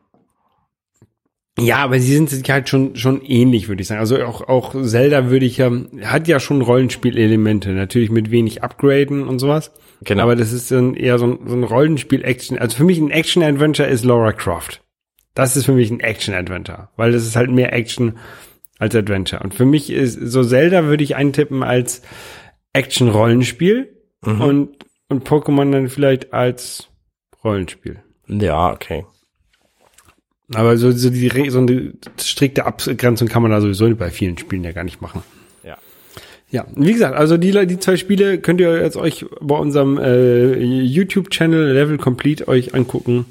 Ja, aber sie sind sich halt schon schon ähnlich, würde ich sagen. Also auch auch Zelda würde ich ja hat ja schon Rollenspielelemente, natürlich mit wenig Upgraden und sowas. Genau. Aber das ist dann eher so ein, so ein Rollenspiel-Action. Also für mich ein Action-Adventure ist Laura Croft. Das ist für mich ein Action-Adventure, weil das ist halt mehr Action als Adventure. Und für mich ist so Zelda würde ich eintippen als Action-Rollenspiel und und Pokémon dann vielleicht als Rollenspiel. Ja, okay. Aber so, so, die, so eine strikte Abgrenzung kann man da sowieso bei vielen Spielen ja gar nicht machen. Ja. Ja, wie gesagt, also die, die zwei Spiele könnt ihr jetzt euch bei unserem äh, YouTube-Channel Level Complete euch angucken.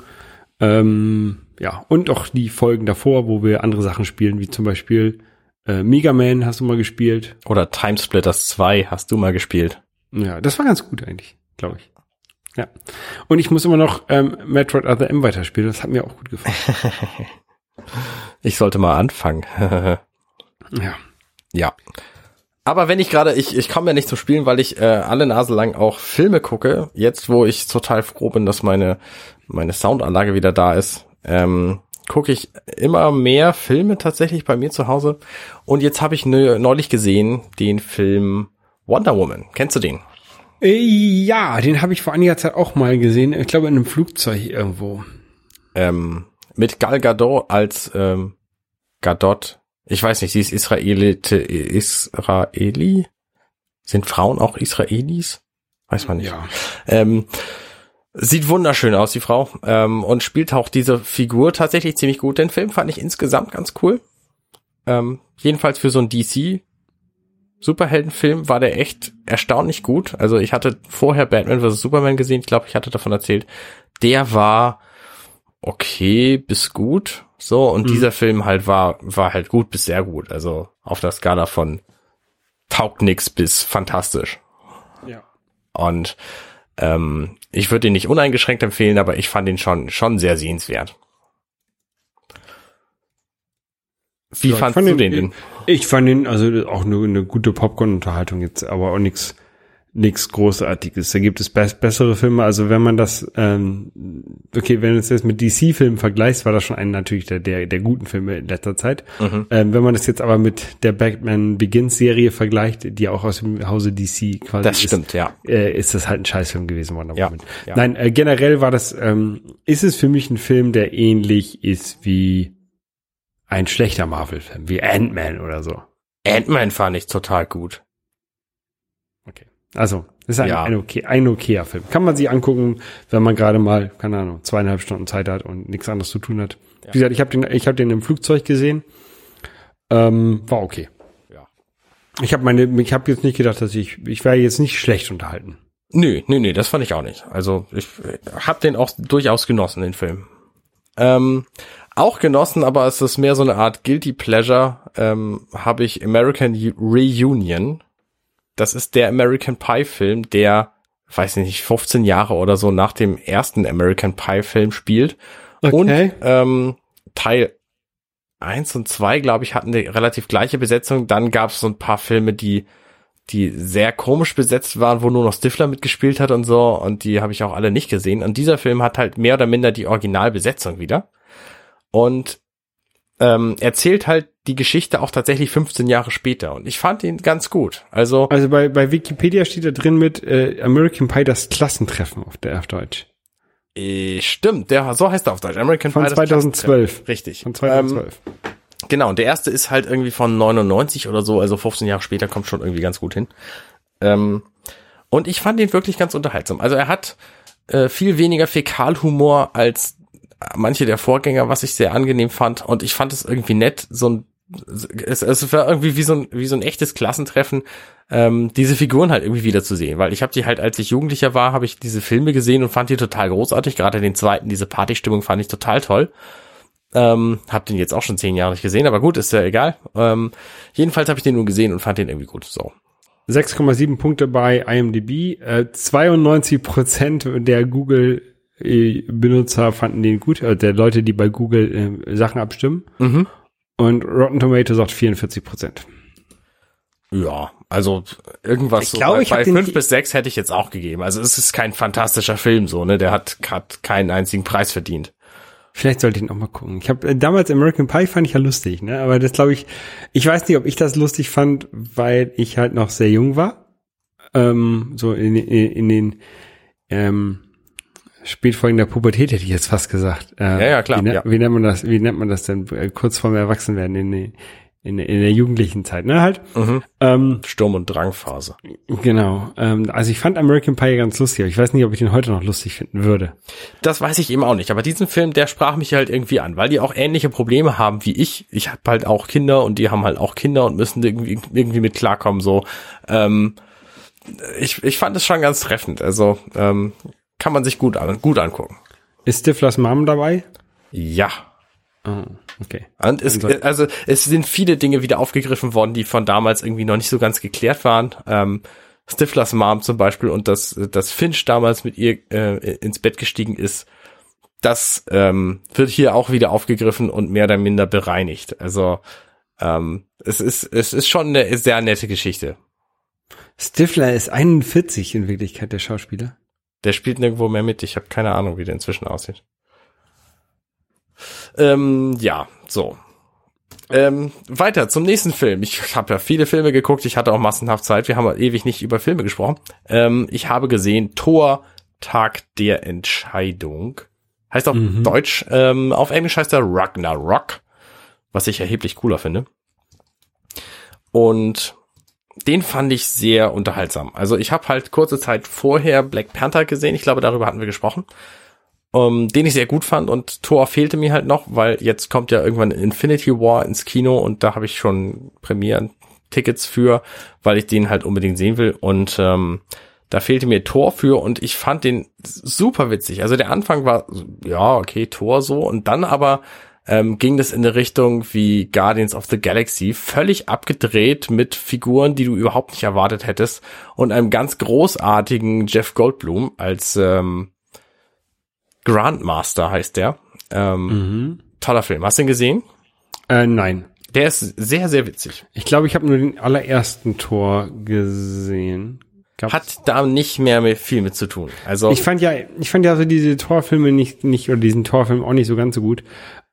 Ähm, ja, und auch die Folgen davor, wo wir andere Sachen spielen, wie zum Beispiel äh, Mega Man hast du mal gespielt. Oder Timesplitters 2 hast du mal gespielt. Ja, das war ganz gut eigentlich, glaube ich. Ja. Und ich muss immer noch ähm, Metroid Other M weiterspielen, das hat mir auch gut gefallen. Ich sollte mal anfangen. ja. ja. Aber wenn ich gerade, ich, ich komme ja nicht zum Spielen, weil ich äh, alle Nase lang auch Filme gucke. Jetzt, wo ich total froh bin, dass meine, meine Soundanlage wieder da ist, ähm, gucke ich immer mehr Filme tatsächlich bei mir zu Hause. Und jetzt habe ich ne, neulich gesehen den Film Wonder Woman. Kennst du den? Äh, Ja, den habe ich vor einiger Zeit auch mal gesehen. Ich glaube in einem Flugzeug irgendwo. Ähm, mit Gal Gadot als ähm, Gadot. Ich weiß nicht, sie ist Israelite, Israeli? Sind Frauen auch Israelis? Weiß man nicht. Ja. Ähm, sieht wunderschön aus, die Frau. Ähm, und spielt auch diese Figur tatsächlich ziemlich gut. Den Film fand ich insgesamt ganz cool. Ähm, jedenfalls für so einen DC Superheldenfilm war der echt erstaunlich gut. Also ich hatte vorher Batman vs. Superman gesehen. Ich glaube, ich hatte davon erzählt. Der war okay bis gut. So, und dieser Film halt war, war halt gut bis sehr gut. Also auf der Skala von taugt nix bis fantastisch. Ja. Und ähm, ich würde ihn nicht uneingeschränkt empfehlen, aber ich fand ihn schon schon sehr sehenswert. Wie Ja, fandst fand du den- den denn? Ich fand ihn also auch nur eine gute Popcorn-Unterhaltung jetzt, aber auch nichts nichts Großartiges. Da gibt es be bessere Filme. Also wenn man das, ähm, okay, wenn du es jetzt mit DC-Filmen vergleichst, war das schon ein natürlich der der, der guten Filme in letzter Zeit. Mhm. Ähm, wenn man das jetzt aber mit der Batman Begins-Serie vergleicht, die auch aus dem Hause DC quasi Das ist, stimmt, ja. äh, ist das halt ein Scheißfilm gewesen, Wonder Ja, Woman. ja. Nein, äh, generell war das, ähm, ist es für mich ein Film, der ähnlich ist wie ein schlechter Marvel-Film, wie Ant-Man oder so. Ant-Man fand ich total gut. Also, ist ein, Ja. ein, okay, ein okayer Film. Kann man sich angucken, wenn man gerade mal, keine Ahnung, zweieinhalb Stunden Zeit hat und nichts anderes zu tun hat. Wie gesagt, ich habe den, ich habe den im Flugzeug gesehen. Ähm, war okay. Ja. Ich habe meine, ich habe jetzt nicht gedacht, dass ich, ich wäre jetzt nicht schlecht unterhalten. Nö, nö, nö, das fand ich auch nicht. Also ich äh, hab den auch durchaus genossen, den Film. Ähm, auch genossen, aber es ist mehr so eine Art Guilty Pleasure, ähm, habe ich American Reunion. Das ist der American Pie Film, der, weiß nicht, 15 Jahre oder so nach dem ersten American Pie Film spielt. Und Okay. ähm, Teil eins und zwei, glaube ich, hatten eine relativ gleiche Besetzung. Dann gab es so ein paar Filme, die die sehr komisch besetzt waren, wo nur noch Stifler mitgespielt hat und so. Und die habe ich auch alle nicht gesehen. Und dieser Film hat halt mehr oder minder die Originalbesetzung wieder. Und ähm, erzählt halt die Geschichte auch tatsächlich 15 Jahre später. Und ich fand ihn ganz gut. Also, Also bei, bei Wikipedia steht da drin mit äh, American Pie das Klassentreffen auf der auf Deutsch. äh, stimmt, der so heißt er auf Deutsch. American Von Pie, das 2012. Klassentreffen. Richtig. Von 2012. Ähm, genau, und der erste ist halt irgendwie von 99 oder so, also 15 Jahre später kommt schon irgendwie ganz gut hin. Ähm, und ich fand ihn wirklich ganz unterhaltsam. Also er hat äh, viel weniger Fäkalhumor als manche der Vorgänger, was ich sehr angenehm fand. Und ich fand es irgendwie nett, so ein es, es war irgendwie wie so ein wie so ein echtes Klassentreffen, ähm, diese Figuren halt irgendwie wieder zu sehen, weil ich habe die halt, als ich Jugendlicher war, habe ich diese Filme gesehen und fand die total großartig. Gerade den zweiten, diese Partystimmung fand ich total toll. Ähm, hab den jetzt auch schon zehn Jahre nicht gesehen, aber gut, ist ja egal. Ähm, jedenfalls habe ich den nur gesehen und fand den irgendwie gut. So. 6,7 Punkte bei IMDb. Äh, 92 Prozent der Google-Benutzer fanden den gut, äh, der Leute, die bei Google äh, Sachen abstimmen. Mhm. Und Rotten Tomato sagt 44 Prozent. Ja, also irgendwas Ich so glaube, bei, ich bei fünf bis sechs hätte ich jetzt auch gegeben. Also es ist kein fantastischer Film so, ne? Der hat, hat keinen einzigen Preis verdient. Vielleicht sollte ich ihn auch mal gucken. Ich habe äh, damals American Pie fand ich ja lustig, ne? Aber das glaube ich, ich weiß nicht, ob ich das lustig fand, weil ich halt noch sehr jung war. Ähm, so in, in, in den ähm, Spätfolgen der Pubertät hätte ich jetzt fast gesagt. Äh, Ja, ja, klar, Wie, ne- ja. wie nennt man das? Wie nennt man das denn? Äh, Kurz vorm Erwachsenwerden in, in, in, in der jugendlichen Zeit, ne? Halt. Mhm. Ähm, Sturm- und Drangphase. genau. Ähm, also ich fand American Pie ganz lustig. Aber ich weiß nicht, ob ich den heute noch lustig finden würde. Das weiß ich eben auch nicht. Aber diesen Film, der sprach mich halt irgendwie an, weil die auch ähnliche Probleme haben wie ich. Ich habe halt auch Kinder und die haben halt auch Kinder und müssen irgendwie, irgendwie mit klarkommen. So, ähm, ich, ich fand es schon ganz treffend. Also ähm, kann man sich gut an, gut angucken. Ist Stiflers Mom dabei? Ja. Oh, okay. Und es, Also- es sind viele Dinge wieder aufgegriffen worden, die von damals irgendwie noch nicht so ganz geklärt waren. Ähm, Stiflers Mom zum Beispiel und dass, dass Finch damals mit ihr äh, ins Bett gestiegen ist, das ähm, wird hier auch wieder aufgegriffen und mehr oder minder bereinigt. Also ähm, es ist es ist schon eine sehr nette Geschichte. Stifler ist 41 in Wirklichkeit, der Schauspieler. Der spielt nirgendwo mehr mit. Ich habe keine Ahnung, wie der inzwischen aussieht. Ähm, ja, so. Ähm, weiter zum nächsten Film. Ich habe ja viele Filme geguckt. Ich hatte auch massenhaft Zeit. Wir haben ja ewig nicht über Filme gesprochen. Ähm, ich habe gesehen Thor, Tag der Entscheidung. Heißt auf Mhm. Deutsch. Ähm, auf Englisch heißt er Ragnarok. Was ich erheblich cooler finde. Und den fand ich sehr unterhaltsam. Also ich habe halt kurze Zeit vorher Black Panther gesehen. Ich glaube, darüber hatten wir gesprochen. Um, den ich sehr gut fand und Thor fehlte mir halt noch, weil jetzt kommt ja irgendwann Infinity War ins Kino und da habe ich schon Premieren-Tickets für, weil ich den halt unbedingt sehen will und ähm, da fehlte mir Thor für und ich fand den super witzig. Also der Anfang war, ja, okay, Thor so und dann aber ähm, ging das in eine Richtung wie Guardians of the Galaxy, völlig abgedreht mit Figuren, die du überhaupt nicht erwartet hättest und einem ganz großartigen Jeff Goldblum als ähm, Grandmaster heißt der. Ähm, Mhm. Toller Film. Hast du ihn gesehen? Äh, nein. Der ist sehr, sehr witzig. Ich glaube, ich habe nur den allerersten Tor gesehen. Gab's- Hat da nicht mehr mit, viel mit zu tun. Also ich fand ja, ich fand ja so diese Torfilme nicht, nicht, oder diesen Torfilm auch nicht so ganz so gut,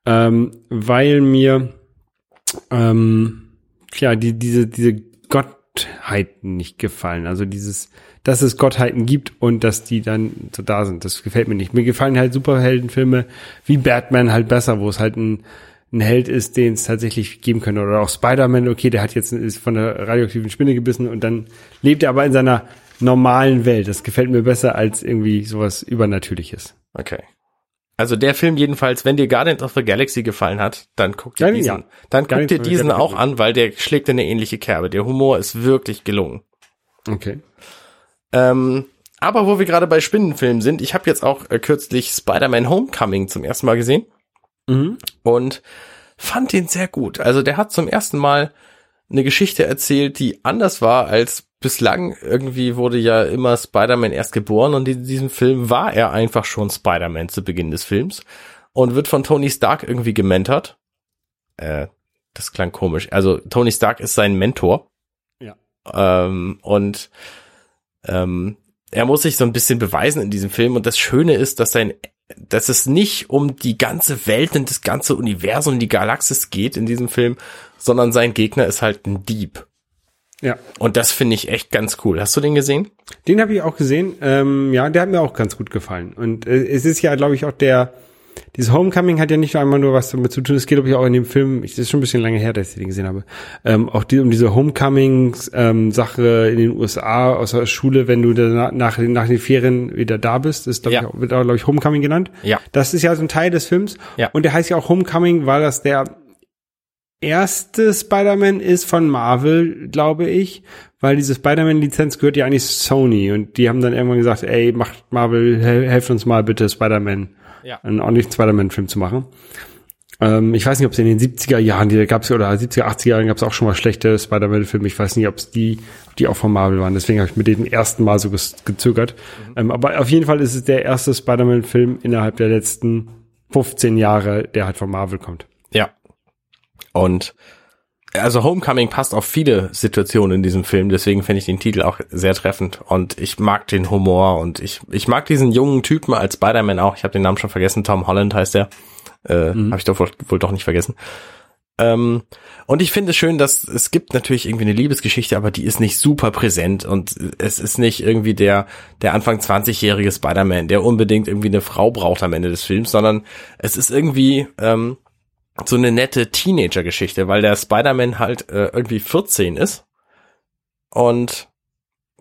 ähm, weil mir, ähm, ja, die, diese, diese Gottheiten nicht gefallen. Also dieses, dass es Gottheiten gibt und dass die dann so da sind. Das gefällt mir nicht. Mir gefallen halt Superheldenfilme wie Batman halt besser, wo es halt ein, ein Held ist, den es tatsächlich geben könnte. Oder auch Spider-Man, okay, der hat jetzt ist von der radioaktiven Spinne gebissen und dann lebt er aber in seiner normalen Welt. Das gefällt mir besser als irgendwie sowas Übernatürliches. Okay. Also der Film jedenfalls, wenn dir Guardians of the Galaxy gefallen hat, dann guck dir diesen, ja. dann guck dir diesen auch an, weil der schlägt in eine ähnliche Kerbe. Der Humor ist wirklich gelungen. Okay. Ähm, aber wo wir gerade bei Spinnenfilmen sind, ich habe jetzt auch äh, kürzlich Spider-Man Homecoming zum ersten Mal gesehen Mhm. und fand den sehr gut. Also der hat zum ersten Mal eine Geschichte erzählt, die anders war als bislang. Irgendwie wurde ja immer Spider-Man erst geboren und in diesem Film war er einfach schon Spider-Man zu Beginn des Films und wird von Tony Stark irgendwie gementert. Äh, das klang komisch. Also Tony Stark ist sein Mentor. Ja. Ähm, und ähm, er muss sich so ein bisschen beweisen in diesem Film und das Schöne ist, dass sein dass es nicht um die ganze Welt und das ganze Universum die Galaxis geht in diesem Film, sondern sein Gegner ist halt ein Dieb. Ja. Und das finde ich echt ganz cool. Hast du den gesehen? Den habe ich auch gesehen. Ähm, ja, der hat mir auch ganz gut gefallen. Und äh, es ist ja, glaube ich, auch der, dieses Homecoming hat ja nicht nur einmal nur was damit zu tun. Es geht, glaube ich, auch in dem Film, ich, das ist schon ein bisschen lange her, dass ich den gesehen habe, ähm, auch die, um diese Homecoming-Sache in den USA aus der Schule, wenn du nach, nach, nach den Ferien wieder da bist, ist, glaube Ja. ich, wird auch, glaube ich, Homecoming genannt. Ja. Das ist ja so ein Teil des Films. Ja. Und der heißt ja auch Homecoming, weil das der erste Spider-Man ist von Marvel, glaube ich, weil diese Spider-Man-Lizenz gehört ja eigentlich Sony und die haben dann irgendwann gesagt, ey, macht Marvel, hel helft uns mal bitte Spider-Man, Ja. einen ordentlichen Spider-Man-Film zu machen. Ähm, ich weiß nicht, ob es in den 70er Jahren, die gab es oder 70er, 80er Jahren gab es auch schon mal schlechte Spider-Man-Filme. Ich weiß nicht, ob es die, die auch von Marvel waren. Deswegen habe ich mit dem ersten Mal so gezögert. Ähm, aber auf jeden Fall ist es der erste Spider-Man-Film innerhalb der letzten 15 Jahre, der halt von Marvel kommt. Und also Homecoming passt auf viele Situationen in diesem Film, deswegen finde ich den Titel auch sehr treffend und ich mag den Humor und ich, ich mag diesen jungen Typen als Spider-Man auch. Ich habe den Namen schon vergessen, Tom Holland heißt der. Äh, Habe ich doch wohl, wohl doch nicht vergessen. Ähm, und ich finde es schön, dass es gibt natürlich irgendwie eine Liebesgeschichte, aber die ist nicht super präsent und es ist nicht irgendwie der, der Anfang 20-jährige Spider-Man, der unbedingt irgendwie eine Frau braucht am Ende des Films, sondern es ist irgendwie ähm, so eine nette Teenager-Geschichte, weil der Spider-Man halt äh, irgendwie 14 ist und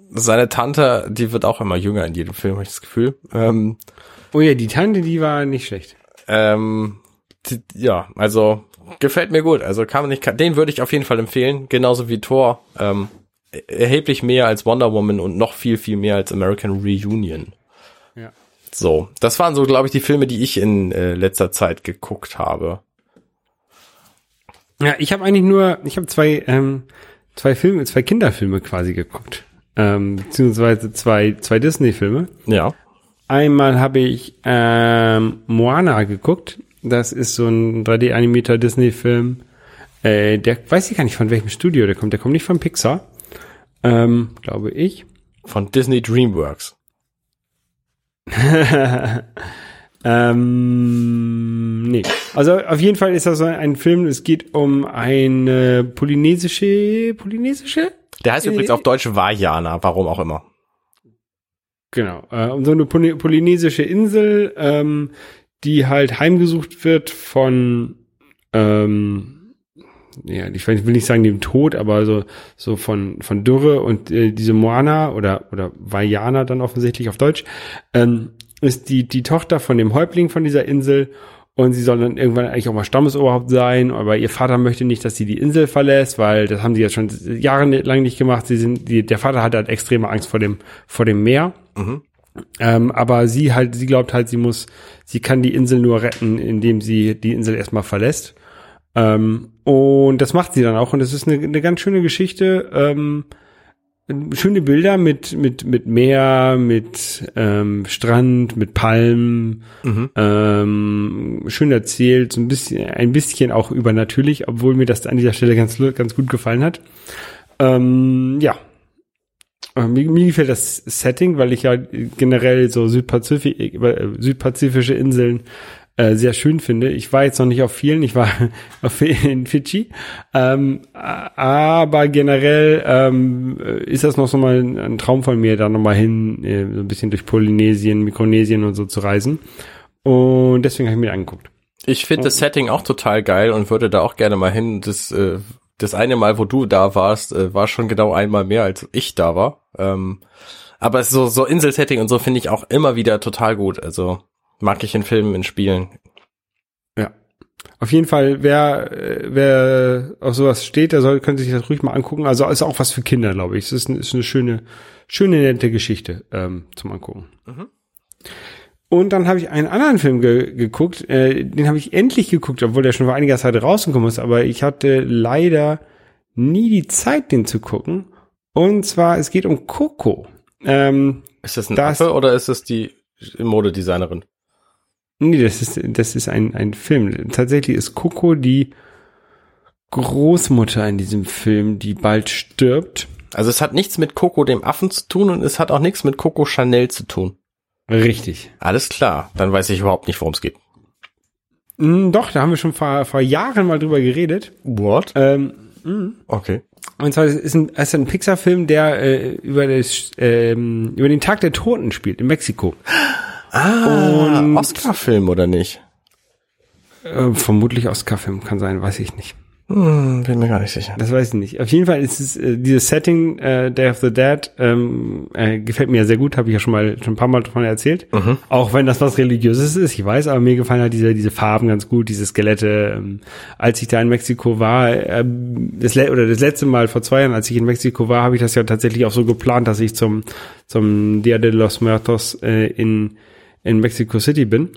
seine Tante, die wird auch immer jünger in jedem Film, habe ich das Gefühl. Ähm, Oh ja, die Tante, die war nicht schlecht. ähm, die, ja, also gefällt mir gut. Also kann man nicht, kann, den würde ich auf jeden Fall empfehlen, genauso wie Thor. Ähm, erheblich mehr als Wonder Woman und noch viel, viel mehr als American Reunion. Ja. So, das waren so, glaube ich, die Filme, die ich in äh, letzter Zeit geguckt habe. Ja, ich habe eigentlich nur, ich habe zwei, ähm, zwei Filme, zwei Kinderfilme quasi geguckt. Ähm, beziehungsweise zwei, zwei Disney-Filme. Ja. Einmal habe ich ähm, Moana geguckt. Das ist so ein 3D-animierter Disney-Film. Äh, der weiß ich gar nicht von welchem Studio der kommt. Der kommt nicht von Pixar, ähm, glaube ich. Von Disney DreamWorks. ähm, nee. Also auf jeden Fall ist das so ein Film. Es geht um eine polynesische, polynesische? Der heißt Äh, übrigens auf Deutsch Vajana, warum auch immer. Genau, äh, um so eine poly polynesische Insel, ähm, die halt heimgesucht wird von, ähm, ja, ich will nicht sagen dem Tod, aber so, so von, von Dürre und äh, diese Moana oder, oder Vajana dann offensichtlich auf Deutsch, ähm, ist die, die Tochter von dem Häuptling von dieser Insel und sie soll dann irgendwann eigentlich auch mal Stammesoberhaupt sein, aber ihr Vater möchte nicht, dass sie die Insel verlässt, weil das haben sie jetzt schon jahrelang nicht gemacht. Sie sind, die, der Vater hat halt extreme Angst vor dem, vor dem Meer. Ähm, aber sie halt, sie glaubt halt, sie muss, sie kann die Insel nur retten, indem sie die Insel erstmal verlässt. Ähm, und das macht sie dann auch. Und das ist eine, eine ganz schöne Geschichte. Ähm, schöne Bilder mit, mit, mit Meer, mit ähm, Strand, mit Palmen. Ähm, schön erzählt, so ein bisschen, ein bisschen auch übernatürlich, obwohl mir das an dieser Stelle ganz, ganz gut gefallen hat. Ähm, ja, äh, Mir, mir gefällt das Setting, weil ich ja generell so Südpazifik, äh, südpazifische Inseln äh, sehr schön finde. Ich war jetzt noch nicht auf vielen, ich war auf, in Fidschi, ähm, aber generell ähm, ist das noch so mal ein, Traum von mir, da noch mal hin, äh, so ein bisschen durch Polynesien, Mikronesien und so zu reisen. Und deswegen habe ich mir angeguckt. Ich finde das Setting auch total geil und würde da auch gerne mal hin. Das, äh, das eine Mal, wo du da warst, äh, war schon genau einmal mehr, als ich da war. Ähm, aber so, so Inselsetting und so finde ich auch immer wieder total gut. Also mag ich in Filmen, in Spielen. Ja. Auf jeden Fall, wer, äh, wer auf sowas steht, der soll, könnte sich das ruhig mal angucken. Also ist auch was für Kinder, glaube ich. Es ist, ist eine schöne, schöne, nette Geschichte ähm, zum Angucken. Und dann habe ich einen anderen Film ge geguckt, äh, den habe ich endlich geguckt, obwohl der schon vor einiger Zeit rausgekommen ist, aber ich hatte leider nie die Zeit, den zu gucken. Und zwar, es geht um Coco. Ähm, Ist das ein Das- Affe oder ist es die Modedesignerin? Nee, das ist, das ist ein, ein Film. Tatsächlich ist Coco die Großmutter in diesem Film, die bald stirbt. Also es hat nichts mit Coco dem Affen zu tun und es hat auch nichts mit Coco Chanel zu tun. Richtig. Alles klar, dann weiß ich überhaupt nicht, worum es geht. Mm, doch, da haben wir schon vor, vor Jahren mal drüber geredet. What? Ähm, Okay. und zwar es ist ein, es ist ein Pixar-Film, der äh, über, das, ähm, über den Tag der Toten spielt in Mexiko. Ah, Oscar-Film oder nicht? Äh, vermutlich Oscar-Film, kann sein, weiß ich nicht. Hm, bin mir gar nicht sicher. Das weiß ich nicht. Auf jeden Fall ist es äh, dieses Setting äh, Day of the Dead ähm, äh, gefällt mir ja sehr gut, habe ich ja schon mal schon ein paar Mal davon erzählt. Auch wenn das was religiöses ist, ich weiß, aber mir gefallen halt diese diese Farben ganz gut, diese Skelette. Ähm, als ich da in Mexiko war, ähm, das le oder das letzte Mal vor zwei Jahren, als ich in Mexiko war, habe ich das ja tatsächlich auch so geplant, dass ich zum zum Dia de los Muertos äh, in in Mexico City bin.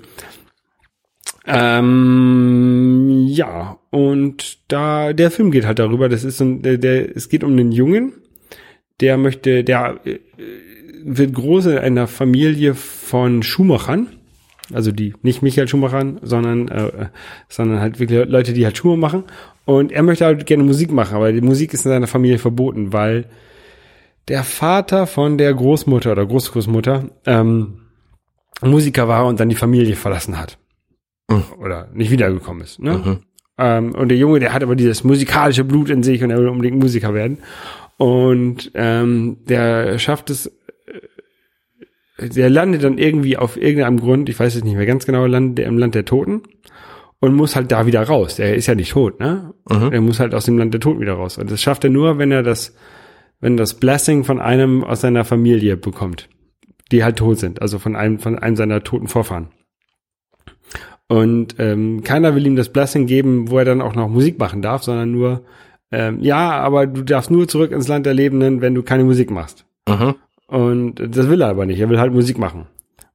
Ähm, ja, und da, der Film geht halt darüber, das ist so ein, der, der, es geht um einen Jungen, der möchte, der äh, wird groß in einer Familie von Schuhmachern, also die, nicht Michael Schumachern, sondern, äh, sondern halt wirklich Leute, die halt Schuhe machen. Und er möchte halt gerne Musik machen, aber die Musik ist in seiner Familie verboten, weil der Vater von der Großmutter oder Großgroßmutter ähm, Musiker war und dann die Familie verlassen hat oder nicht wiedergekommen ist. Ne? Ähm, und der Junge, der hat aber dieses musikalische Blut in sich und er will unbedingt Musiker werden. Und ähm, der schafft es, äh, der landet dann irgendwie auf irgendeinem Grund, ich weiß es nicht mehr ganz genau, landet er im Land der Toten und muss halt da wieder raus. Der ist ja nicht tot, ne? Er muss halt aus dem Land der Toten wieder raus. Und das schafft er nur, wenn er das, wenn er das Blessing von einem aus seiner Familie bekommt, die halt tot sind, also von einem, von einem seiner toten Vorfahren. Und ähm, keiner will ihm das Blessing geben, wo er dann auch noch Musik machen darf, sondern nur, ähm, ja, aber du darfst nur zurück ins Land der Lebenden, wenn du keine Musik machst. Mhm. Und das will er aber nicht. Er will halt Musik machen.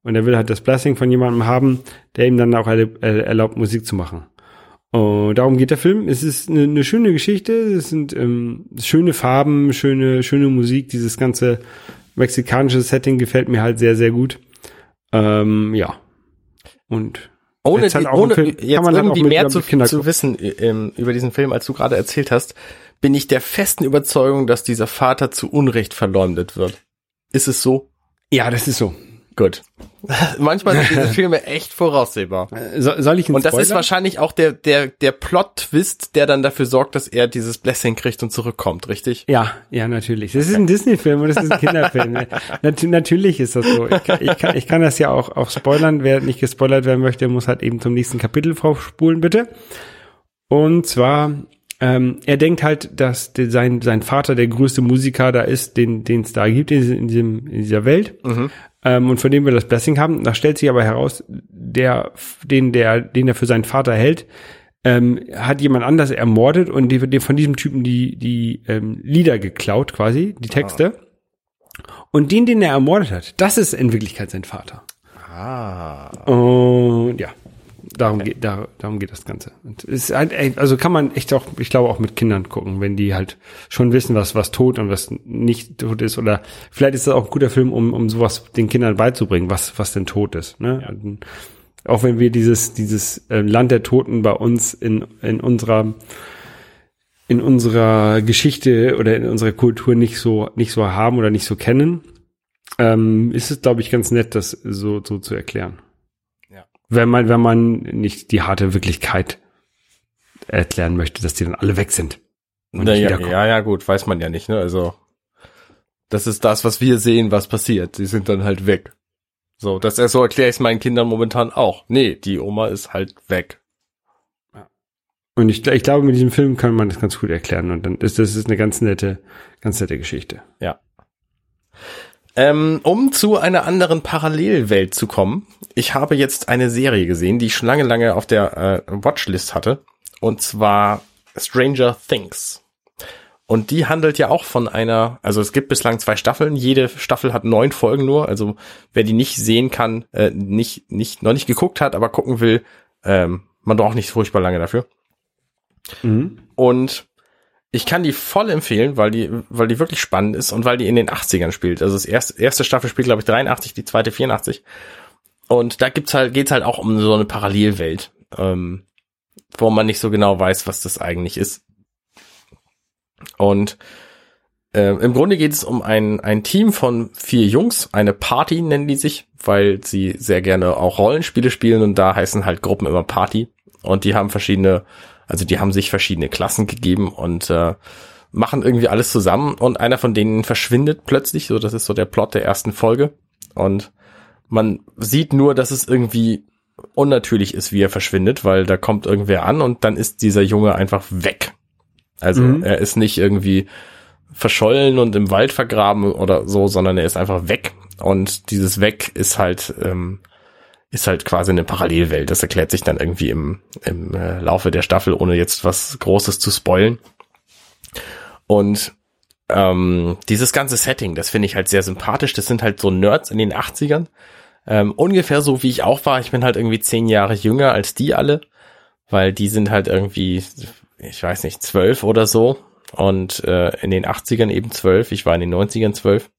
Und er will halt das Blessing von jemandem haben, der ihm dann auch erlaub- erlaubt, Musik zu machen. Und darum geht der Film. Es ist eine, eine schöne Geschichte. Es sind ähm, schöne Farben, schöne, schöne Musik. Dieses ganze mexikanische Setting gefällt mir halt sehr, sehr gut. Ähm, ja. Und Ohne, Jetzt halt die, ohne Film, jetzt kann man halt irgendwie mehr zu, zu wissen äh, ähm, über diesen Film, als du gerade erzählt hast, bin ich der festen Überzeugung, dass dieser Vater zu Unrecht verleumdet wird. Ist es so? ja, das ist so. Gut. Manchmal sind diese Filme echt voraussehbar. So, soll ich Und das ist spoilern? wahrscheinlich auch der, der, der Plot-Twist, der dann dafür sorgt, dass er dieses Blessing kriegt und zurückkommt, richtig? Ja, ja, natürlich. Das ist ein Disney-Film und das ist ein Kinderfilm. Nat natürlich ist das so. Ich kann, ich, kann, ich kann das ja auch, auch spoilern. Wer nicht gespoilert werden möchte, muss halt eben zum nächsten Kapitel vorspulen, bitte. Und zwar, ähm, er denkt halt, dass de, sein, sein Vater der größte Musiker da ist, den den es da gibt in, in, diesem, in dieser Welt. Ähm, und von dem wir das Blessing haben. Da stellt sich aber heraus, der, den, der, den er für seinen Vater hält, ähm, hat jemand anders ermordet und die, die, von diesem Typen die, die ähm, Lieder geklaut, quasi, die Texte. Und den, den er ermordet hat, das ist in Wirklichkeit sein Vater. Ah. Und ja, darum geht, da, darum geht das Ganze. Und es ist halt, also kann man echt auch, ich glaube auch mit Kindern gucken, wenn die halt schon wissen, was, was tot und was nicht tot ist. Oder vielleicht ist das auch ein guter Film, um, um sowas den Kindern beizubringen, was, was denn tot ist. Ne? Und Auch wenn wir dieses, dieses äh, Land der Toten bei uns in, in unserer in unserer Geschichte oder in unserer Kultur nicht so nicht so haben oder nicht so kennen, ähm, ist es glaube ich ganz nett, das so so zu erklären. Wenn man wenn man nicht die harte Wirklichkeit erklären möchte, dass die dann alle weg sind. und Na, nicht ja, wiederkommen. ja, ja, gut, weiß man ja nicht, ne? Also, das ist das, was wir sehen, was passiert. Sie sind dann halt weg. So, das so erkläre ich es meinen Kindern momentan auch. Nee, die Oma ist halt weg. Und ich, ich glaube, mit diesem Film kann man das ganz gut erklären. Und dann ist das ist eine ganz nette, ganz nette Geschichte. Ja. Ähm, um zu einer anderen Parallelwelt zu kommen, ich habe jetzt eine Serie gesehen, die ich schon lange, lange auf der äh, Watchlist hatte. Und zwar Stranger Things. Und die handelt ja auch von einer, also es gibt bislang zwei Staffeln, jede Staffel hat neun Folgen nur, also wer die nicht sehen kann, äh, nicht, nicht, noch nicht geguckt hat, aber gucken will, ähm, man braucht nicht furchtbar lange dafür. Mhm. Und ich kann die voll empfehlen, weil die, weil die wirklich spannend ist und weil die in den 80ern spielt. Also das erste, erste Staffel spielt, glaube ich, 83, die zweite 84. Und da gibt's halt, geht's halt auch um so eine Parallelwelt, ähm, wo man nicht so genau weiß, was das eigentlich ist. Und äh, im Grunde geht es um ein, ein Team von vier Jungs, eine Party nennen die sich, weil sie sehr gerne auch Rollenspiele spielen und da heißen halt Gruppen immer Party. Und die haben verschiedene, also die haben sich verschiedene Klassen gegeben und äh, machen irgendwie alles zusammen und einer von denen verschwindet plötzlich, so das ist so der Plot der ersten Folge und man sieht nur, dass es irgendwie unnatürlich ist, wie er verschwindet, weil da kommt irgendwer an und dann ist dieser Junge einfach weg. Also mhm. er ist nicht irgendwie verschollen und im Wald vergraben oder so, sondern er ist einfach weg. Und dieses Weg ist halt, ähm, ist halt quasi eine Parallelwelt. Das erklärt sich dann irgendwie im, im äh, Laufe der Staffel, ohne jetzt was Großes zu spoilen. Und ähm, dieses ganze Setting, das finde ich halt sehr sympathisch. Das sind halt so Nerds in den 80ern. Ähm, ungefähr so wie ich auch war. Ich bin halt irgendwie zehn Jahre jünger als die alle, weil die sind halt irgendwie, ich weiß nicht, zwölf oder so. Und äh, in den 80ern eben zwölf. Ich war in den 90ern zwölf.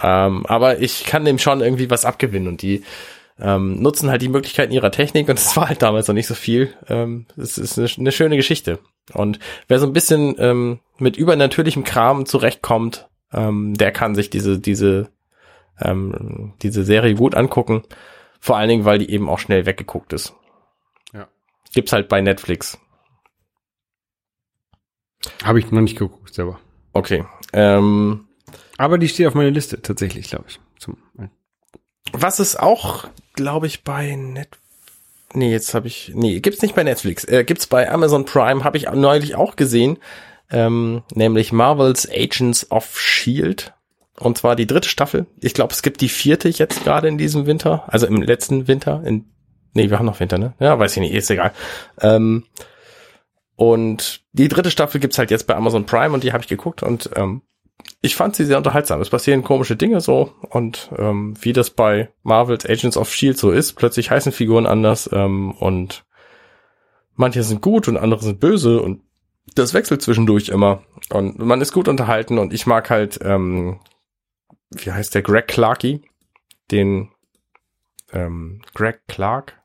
Ähm, aber ich kann dem schon irgendwie was abgewinnen und die ähm, nutzen halt die Möglichkeiten ihrer Technik und es war halt damals noch nicht so viel. Ähm, es ist eine, eine, schöne Geschichte. Und wer so ein bisschen ähm, mit übernatürlichem Kram zurechtkommt, ähm, der kann sich diese, diese, ähm, diese Serie gut angucken. Vor allen Dingen, weil die eben auch schnell weggeguckt ist. Ja. Gibt's halt bei Netflix. Habe ich noch nicht geguckt selber. Okay. Ähm, Aber die steht auf meiner Liste tatsächlich, glaube ich. Zum, was ist auch, glaube ich, bei Net Nee, jetzt habe ich nee, gibt's nicht bei Netflix. Äh, gibt's bei Amazon Prime, habe ich neulich auch gesehen, ähm, nämlich Marvel's Agents of Shield und zwar die dritte Staffel. Ich glaube, es gibt die vierte jetzt gerade in diesem Winter, also im letzten Winter in Nee, wir haben noch Winter, ne? Ja, weiß ich nicht, ist egal. Ähm, und die dritte Staffel gibt's halt jetzt bei Amazon Prime und die habe ich geguckt und ähm, ich fand sie sehr unterhaltsam. Es passieren komische Dinge so und ähm, wie das bei Marvel's Agents of Shield so ist, plötzlich heißen Figuren anders ähm, und manche sind gut und andere sind böse und das wechselt zwischendurch immer und man ist gut unterhalten und ich mag halt, ähm, wie heißt der, Greg Clarky, den ähm, Greg Clark,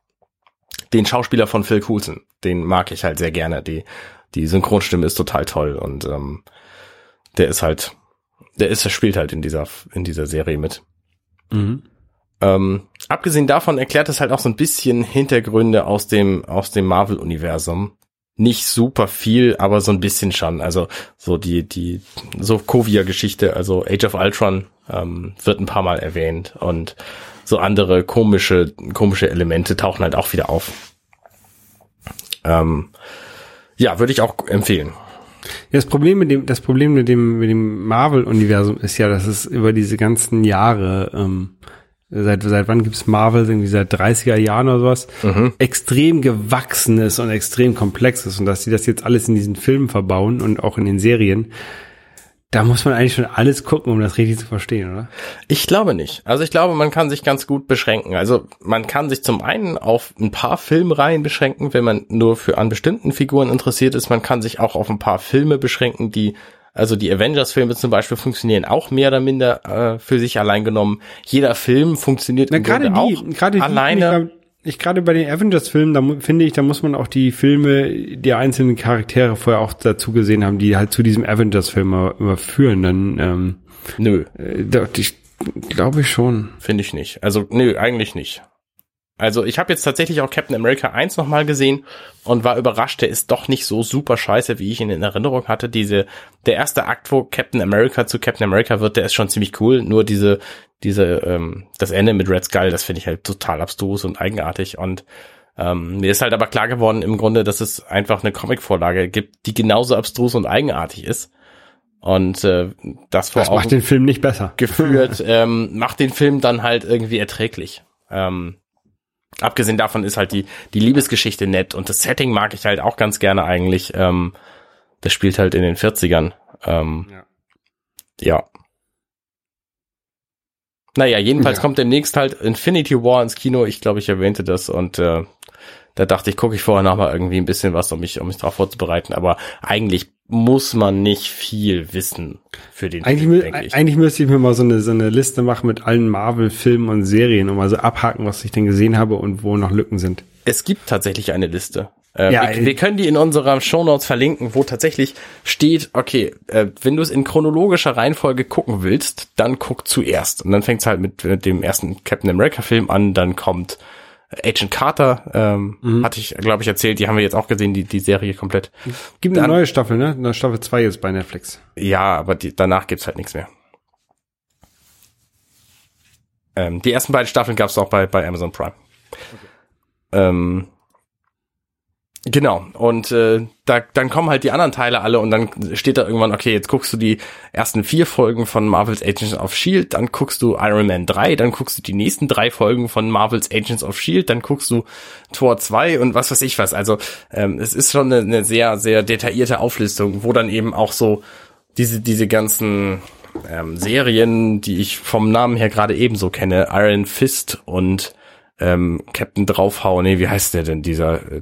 den Schauspieler von Phil Coulson, den mag ich halt sehr gerne. Die die Synchronstimme ist total toll und ähm, der ist halt der ist, der spielt halt in dieser, in dieser Serie mit. Mhm. Ähm, abgesehen davon erklärt es halt auch so ein bisschen Hintergründe aus dem, aus dem Marvel-Universum. Nicht super viel, aber so ein bisschen schon. Also so die, die Sokovia-Geschichte, also Age of Ultron, ähm, wird ein paar Mal erwähnt und so andere komische, komische Elemente tauchen halt auch wieder auf. Ähm, ja, würde ich auch empfehlen. Ja, das Problem mit dem, das Problem mit dem, mit dem Marvel-Universum ist ja, dass es über diese ganzen Jahre, ähm, seit, seit wann gibt's Marvel, irgendwie seit 30er Jahren oder sowas, mhm. extrem gewachsen ist und extrem komplex ist und dass sie das jetzt alles in diesen Filmen verbauen und auch in den Serien, da muss man eigentlich schon alles gucken, um das richtig zu verstehen, oder? Ich glaube nicht. Also ich glaube, man kann sich ganz gut beschränken. Also man kann sich zum einen auf ein paar Filmreihen beschränken, wenn man nur für an bestimmten Figuren interessiert ist. Man kann sich auch auf ein paar Filme beschränken, die also die Avengers-Filme zum Beispiel funktionieren auch mehr oder minder äh, für sich allein genommen. Jeder Film funktioniert Na, im Grunde die, auch gerade alleine ich gerade bei den Avengers-Filmen, da finde ich, da muss man auch die Filme der einzelnen Charaktere vorher auch dazu gesehen haben, die halt zu diesem Avengers-Film überführen. Dann ähm, nö, äh, ich glaube ich schon. Finde ich nicht. Also nö, eigentlich nicht. Also ich habe jetzt tatsächlich auch Captain America 1 nochmal gesehen und war überrascht, der ist doch nicht so super scheiße, wie ich ihn in Erinnerung hatte. Diese, der erste Akt, wo Captain America zu Captain America wird, der ist schon ziemlich cool. Nur diese, diese, ähm, das Ende mit Red Skull, das finde ich halt total abstrus und eigenartig. Und ähm, mir ist halt aber klar geworden im Grunde, dass es einfach eine Comicvorlage gibt, die genauso abstrus und eigenartig ist. Und äh, das vor das macht den Film nicht besser. Geführt, ähm, macht den Film dann halt irgendwie erträglich. Ähm, abgesehen davon ist halt die, die Liebesgeschichte nett und das Setting mag ich halt auch ganz gerne eigentlich. Ähm, das spielt halt in den 40ern. Ähm, ja. ja. Naja, jedenfalls ja. kommt demnächst halt Infinity War ins Kino. Ich glaube, ich erwähnte das und äh, da dachte ich, gucke ich vorher noch mal irgendwie ein bisschen was, um mich, um mich darauf vorzubereiten. Aber eigentlich muss man nicht viel wissen für den eigentlich, Film, ich. Eigentlich müsste ich mir mal so eine, so eine Liste machen mit allen Marvel-Filmen und Serien, um mal so abhaken, was ich denn gesehen habe und wo noch Lücken sind. Es gibt tatsächlich eine Liste. Äh, Ja, wir, äh, wir können die in unserer Shownotes verlinken, wo tatsächlich steht, okay, äh, wenn du es in chronologischer Reihenfolge gucken willst, dann guck zuerst. Und dann fängt es halt mit, mit dem ersten Captain America Film an, dann kommt Agent Carter, ähm, Mhm. hatte ich, glaube ich, erzählt, die haben wir jetzt auch gesehen, die, die Serie komplett. Gibt eine Dann- neue Staffel, ne? Eine Staffel 2 jetzt bei Netflix. Ja, aber die, danach gibt's halt nichts mehr. Ähm, die ersten beiden Staffeln gab's auch bei, bei Amazon Prime. Ähm, genau. Und äh, da, dann kommen halt die anderen Teile alle und dann steht da irgendwann, okay, jetzt guckst du die ersten vier Folgen von Marvel's Agents of Shield, dann guckst du Iron Man 3, dann guckst du die nächsten drei Folgen von Marvel's Agents of Shield, dann guckst du Tor 2 und was weiß ich was. Also ähm, es ist schon eine, eine sehr, sehr detaillierte Auflistung, wo dann eben auch so diese, diese ganzen ähm, Serien, die ich vom Namen her gerade ebenso kenne, Iron Fist und ähm, Captain Draufhau, nee, wie heißt der denn, dieser, äh,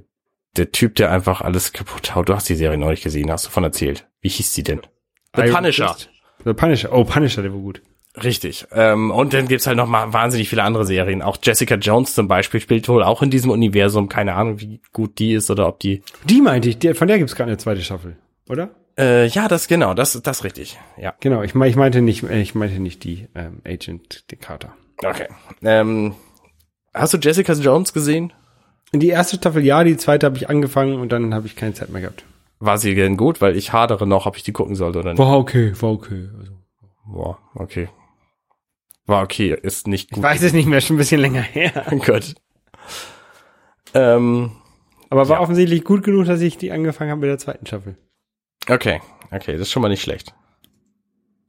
der Typ, der einfach alles kaputt haut. Du hast die Serie neulich gesehen, hast du von erzählt. Wie hieß die denn? The Iron Punisher. The Punisher. Oh, Punisher, der war gut. Richtig. Ähm, und dann gibt's halt noch mal wahnsinnig viele andere Serien. Auch Jessica Jones zum Beispiel spielt wohl auch in diesem Universum. Keine Ahnung, wie gut die ist oder ob die. Die meinte ich, von der gibt's gerade eine zweite Staffel, oder? Äh, ja, das genau, das das richtig. Ja. Genau, ich, ich meinte nicht, äh, ich meinte nicht die ähm, Agent Carter. Okay. Ähm, hast du Jessica Jones gesehen? Die erste Staffel ja, die zweite habe ich angefangen und dann habe ich keine Zeit mehr gehabt. War sie denn gut? Weil ich hadere noch, ob ich die gucken sollte oder nicht. War okay, war okay. Also, Boah, okay. War okay, ist nicht ich gut. weiß es nicht mehr, schon ein bisschen länger her. Gut. Ähm, Aber war Ja. offensichtlich gut genug, dass ich die angefangen habe mit der zweiten Staffel. okay, okay, das ist schon mal nicht schlecht.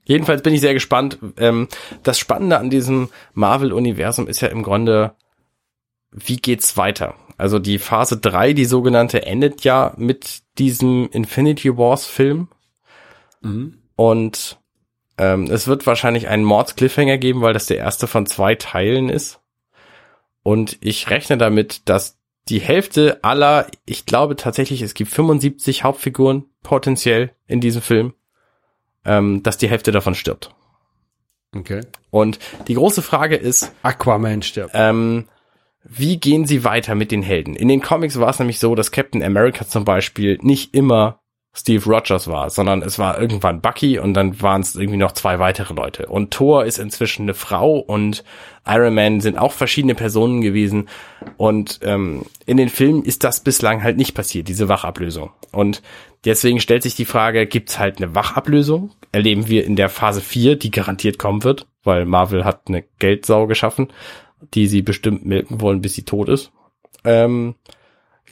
Jedenfalls bin ich sehr gespannt. Ähm, das Spannende an diesem Marvel-Universum ist ja im Grunde, wie geht's weiter? Also die Phase 3, die sogenannte, endet ja mit diesem Infinity Wars-Film. Und ähm, es wird wahrscheinlich einen Mords-Cliffhanger geben, weil das der erste von zwei Teilen ist. Und ich rechne damit, dass die Hälfte aller, ich glaube tatsächlich, es gibt 75 Hauptfiguren potenziell in diesem Film, ähm, dass die Hälfte davon stirbt. Okay. Und die große Frage ist, Aquaman stirbt. ähm, wie gehen sie weiter mit den Helden? In den Comics war es nämlich so, dass Captain America zum Beispiel nicht immer Steve Rogers war, sondern es war irgendwann Bucky und dann waren es irgendwie noch zwei weitere Leute. Und Thor ist inzwischen eine Frau und Iron Man sind auch verschiedene Personen gewesen. Und ähm, in den Filmen ist das bislang halt nicht passiert, diese Wachablösung. Und deswegen stellt sich die Frage, gibt's halt eine Wachablösung? Erleben wir in der Phase 4, die garantiert kommen wird, weil Marvel hat eine Geldsau geschaffen, die sie bestimmt melken wollen, bis sie tot ist. Ähm,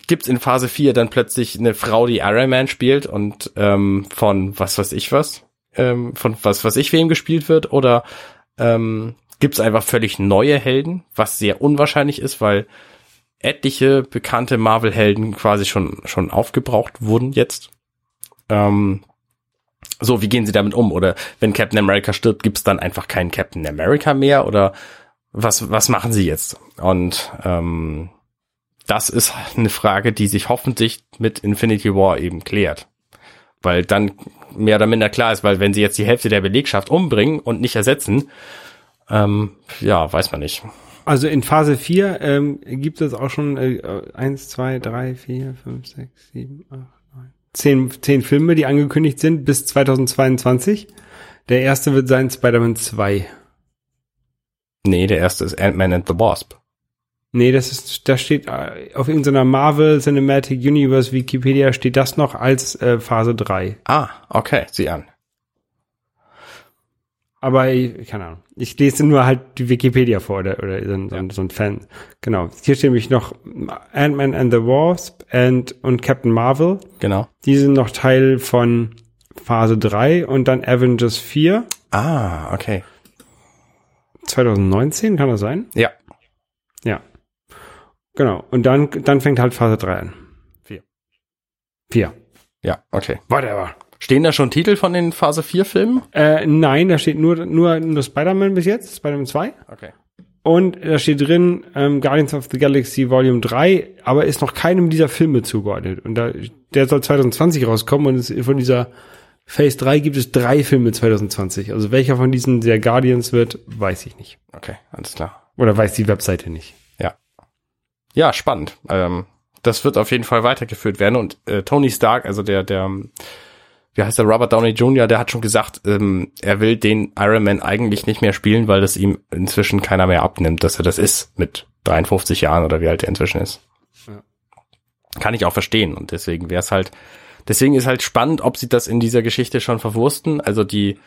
gibt's in Phase 4 dann plötzlich eine Frau, die Iron Man spielt und ähm, von was weiß ich was, ähm, von was weiß ich wem gespielt wird oder ähm, gibt's einfach völlig neue Helden, was sehr unwahrscheinlich ist, weil etliche bekannte Marvel-Helden quasi schon schon aufgebraucht wurden jetzt. Ähm, so, wie gehen sie damit um? Oder wenn Captain America stirbt, gibt's dann einfach keinen Captain America mehr? Oder was, was machen sie jetzt? Und ähm, das ist eine Frage, die sich hoffentlich mit Infinity War eben klärt. Weil dann mehr oder minder klar ist, weil wenn sie jetzt die Hälfte der Belegschaft umbringen und nicht ersetzen, ähm, ja, weiß man nicht. Also in Phase 4 ähm, gibt es auch schon äh, 1, 2, 3, 4, 5, 6, 7, 8, 9, 10, 10 Filme, die angekündigt sind bis 2022. Der erste wird sein Spider-Man 2. Nee, der erste ist Ant-Man and the Wasp. Nee, das ist, da steht äh, auf irgendeiner Marvel Cinematic Universe Wikipedia steht das noch als äh, Phase 3. Ah, okay, sieh an. Aber ich, keine Ahnung. Ich lese nur halt die Wikipedia vor oder, oder so, ein- so ein Fan. Genau. Hier steht nämlich noch Ant-Man and the Wasp and, und Captain Marvel. Genau. Die sind noch Teil von Phase 3 und dann Avengers 4. Ah, okay. 2019, kann das sein? Ja. Ja. Genau. Und dann, dann fängt halt Phase 3 an. Vier. 4. Ja, okay. Whatever. Stehen da schon Titel von den Phase 4 Filmen? Äh, nein, da steht nur, nur, nur Spider-Man bis jetzt, Spider-Man 2. Okay. Und da steht drin ähm, Guardians of the Galaxy Volume 3, aber ist noch keinem dieser Filme zugeordnet. Und da, der soll 2020 rauskommen und es, von dieser Phase 3 gibt es drei Filme 2020. Also welcher von diesen der Guardians wird, weiß ich nicht. Okay, alles klar. Oder weiß die Webseite nicht. Ja. Ja, spannend. Ähm, das wird auf jeden Fall weitergeführt werden. Und äh, Tony Stark, also der, der, wie heißt der, Robert Downey Jr., der hat schon gesagt, ähm, er will den Iron Man eigentlich nicht mehr spielen, weil das ihm inzwischen keiner mehr abnimmt, dass er das ist mit 53 Jahren oder wie alt er inzwischen ist. Ja. Kann ich auch verstehen. Und deswegen wäre es halt, deswegen ist halt spannend, ob sie das in dieser Geschichte schon verwursten. Also die,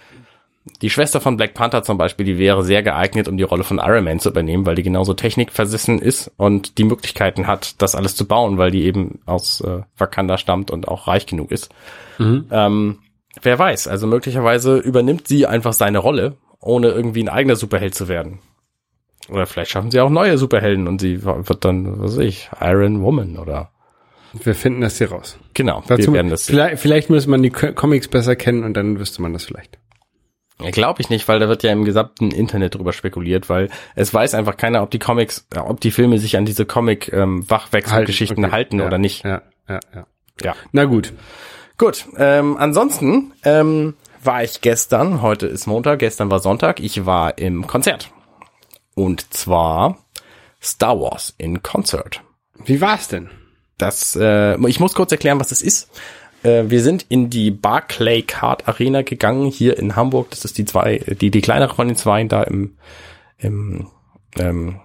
die Schwester von Black Panther zum Beispiel, die wäre sehr geeignet, um die Rolle von Iron Man zu übernehmen, weil die genauso technikversessen ist und die Möglichkeiten hat, das alles zu bauen, weil die eben aus äh, Wakanda stammt und auch reich genug ist. Mhm. Ähm, wer weiß, also möglicherweise übernimmt sie einfach seine Rolle, ohne irgendwie ein eigener Superheld zu werden. Oder vielleicht schaffen sie auch neue Superhelden und sie wird dann, was weiß ich, Iron Woman oder Wir finden das hier raus. genau, Dazu, wir werden das sehen. vielleicht, vielleicht muss man die Co- Comics besser kennen und dann wüsste man das vielleicht. Glaube ich nicht, weil da wird ja im gesamten Internet drüber spekuliert, weil es weiß einfach keiner, ob die Comics, äh, ob die Filme sich an diese Comic-Wachwechselgeschichten okay. halten ja, oder nicht. Ja, ja, ja. Ja. Na gut. Gut, ähm, ansonsten ähm, war ich gestern, heute ist Montag, gestern war Sonntag, ich war im Konzert. Und zwar Star Wars in Concert. Wie war's denn? Das, äh, ich muss kurz erklären, was das ist. Äh, wir sind in die Barclay Card Arena gegangen, hier in Hamburg. Das ist die zwei, die, die kleinere von den zwei da im, im ähm,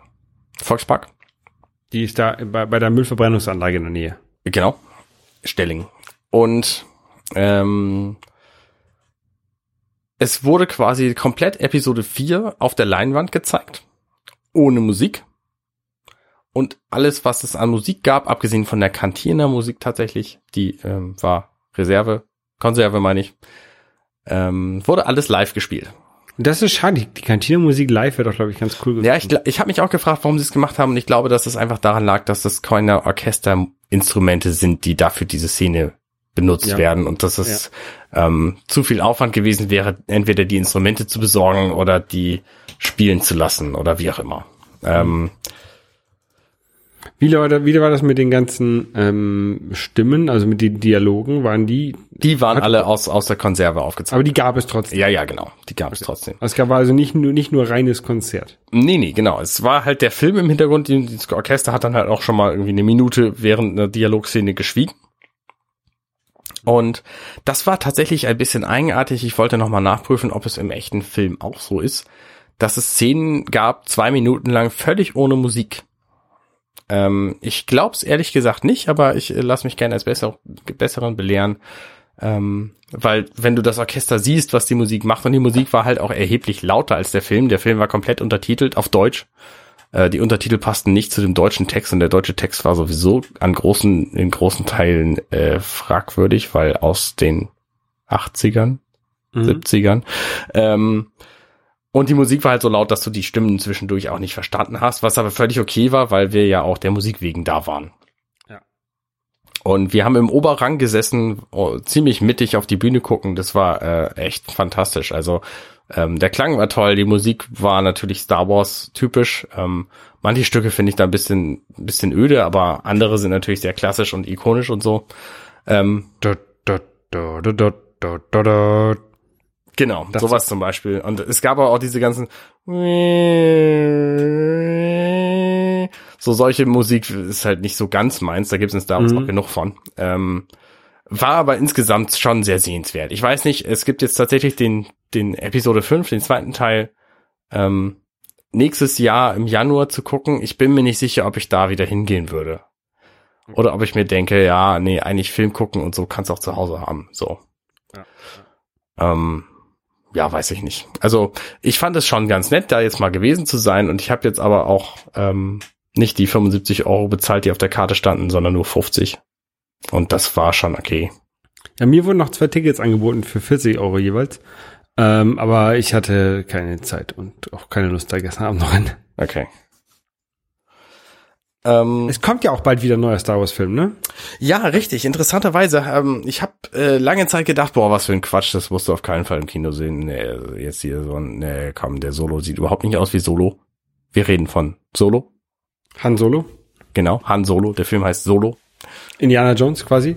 Volkspark. Die ist da bei, bei der Müllverbrennungsanlage in der Nähe. Genau. Stelling. Und ähm, es wurde quasi komplett Episode 4 auf der Leinwand gezeigt. Ohne Musik. Und alles, was es an Musik gab, abgesehen von der Cantina Musik tatsächlich, die ähm, war Reserve, Konserve meine ich, ähm, wurde alles live gespielt. Das ist schade. Die- Cantina-Musik live wäre doch, glaube ich, ganz cool gewesen. Ja, ich, ich habe mich auch gefragt, warum sie es gemacht haben. Und ich glaube, dass es einfach daran lag, dass das keine Orchesterinstrumente sind, die dafür diese Szene benutzt Ja. werden und dass es ähm, zu viel Aufwand gewesen wäre, entweder die Instrumente zu besorgen oder die spielen zu lassen oder wie auch immer. Ähm, Wie, war da- wie war das mit den ganzen ähm, Stimmen, also mit den Dialogen? Waren die, die waren Hat- alle aus, aus der Konserve aufgezogen. aber die gab es trotzdem. Ja, ja, genau. Die gab es trotzdem. Es gab also nicht nur, nicht nur reines Konzert. Nee, nee, genau. Es war halt der Film im Hintergrund. Das Orchester hat dann halt auch schon mal irgendwie eine Minute während einer Dialogszene geschwiegen. Und das war tatsächlich ein bisschen eigenartig. Ich wollte nochmal nachprüfen, ob es im echten Film auch so ist, dass es Szenen gab, zwei Minuten lang völlig ohne Musik. Ähm, ich glaube es ehrlich gesagt nicht, aber ich äh, lasse mich gerne als besser, Besseren belehren. Ähm, weil wenn du das Orchester siehst, was die Musik macht, und die Musik war halt auch erheblich lauter als der Film. Der Film war komplett untertitelt auf Deutsch. Äh, die Untertitel passten nicht zu dem deutschen Text und der deutsche Text war sowieso an großen, in großen Teilen äh, fragwürdig, weil aus den 80ern, Mhm. 70ern. Ähm, und die Musik war halt so laut, dass du die Stimmen zwischendurch auch nicht verstanden hast, was aber völlig okay war, weil wir ja auch der Musik wegen da waren. Ja. Und wir haben im Oberrang gesessen, oh, ziemlich mittig auf die Bühne gucken. Das war äh, echt fantastisch. Also ähm, der Klang war toll, die Musik war natürlich Star Wars typisch. Ähm, manche Stücke finde ich da ein bisschen, ein bisschen öde, aber andere sind natürlich sehr klassisch und ikonisch und so. Ähm, Genau, Das- sowas zum Beispiel. Und es gab aber auch diese ganzen so solche Musik ist halt nicht so ganz meins, da gibt es Wars Mhm. noch genug von. Ähm, war aber insgesamt schon sehr sehenswert. Ich weiß nicht, es gibt jetzt tatsächlich den, den Episode 5, den zweiten Teil, ähm, nächstes Jahr im Januar zu gucken. Ich bin mir nicht sicher, ob ich da wieder hingehen würde. Oder ob ich mir denke, ja, nee, eigentlich Film gucken und so kannst du auch zu Hause haben. So. Ja, Ähm, ja, weiß ich nicht. Also ich fand es schon ganz nett, da jetzt mal gewesen zu sein und ich habe jetzt aber auch ähm, nicht die 75 Euro bezahlt, die auf der Karte standen, sondern nur 50. Und das war schon okay. Ja, mir wurden noch zwei Tickets angeboten für 40 Euro jeweils. Ähm, aber ich hatte keine Zeit und auch keine Lust da gestern Abend noch hin. Okay. Ähm, Es kommt ja auch bald wieder ein neuer Star Wars Film, ne? ja, richtig. Interessanterweise, ähm, ich habe äh, lange Zeit gedacht, boah, was für ein Quatsch, das musst du auf keinen Fall im Kino sehen. Nee, jetzt hier so ein, nee, komm, der Solo sieht überhaupt nicht aus wie Solo. Wir reden von Solo. Han Solo. Genau, Han Solo. Der Film heißt Solo. Indiana Jones quasi.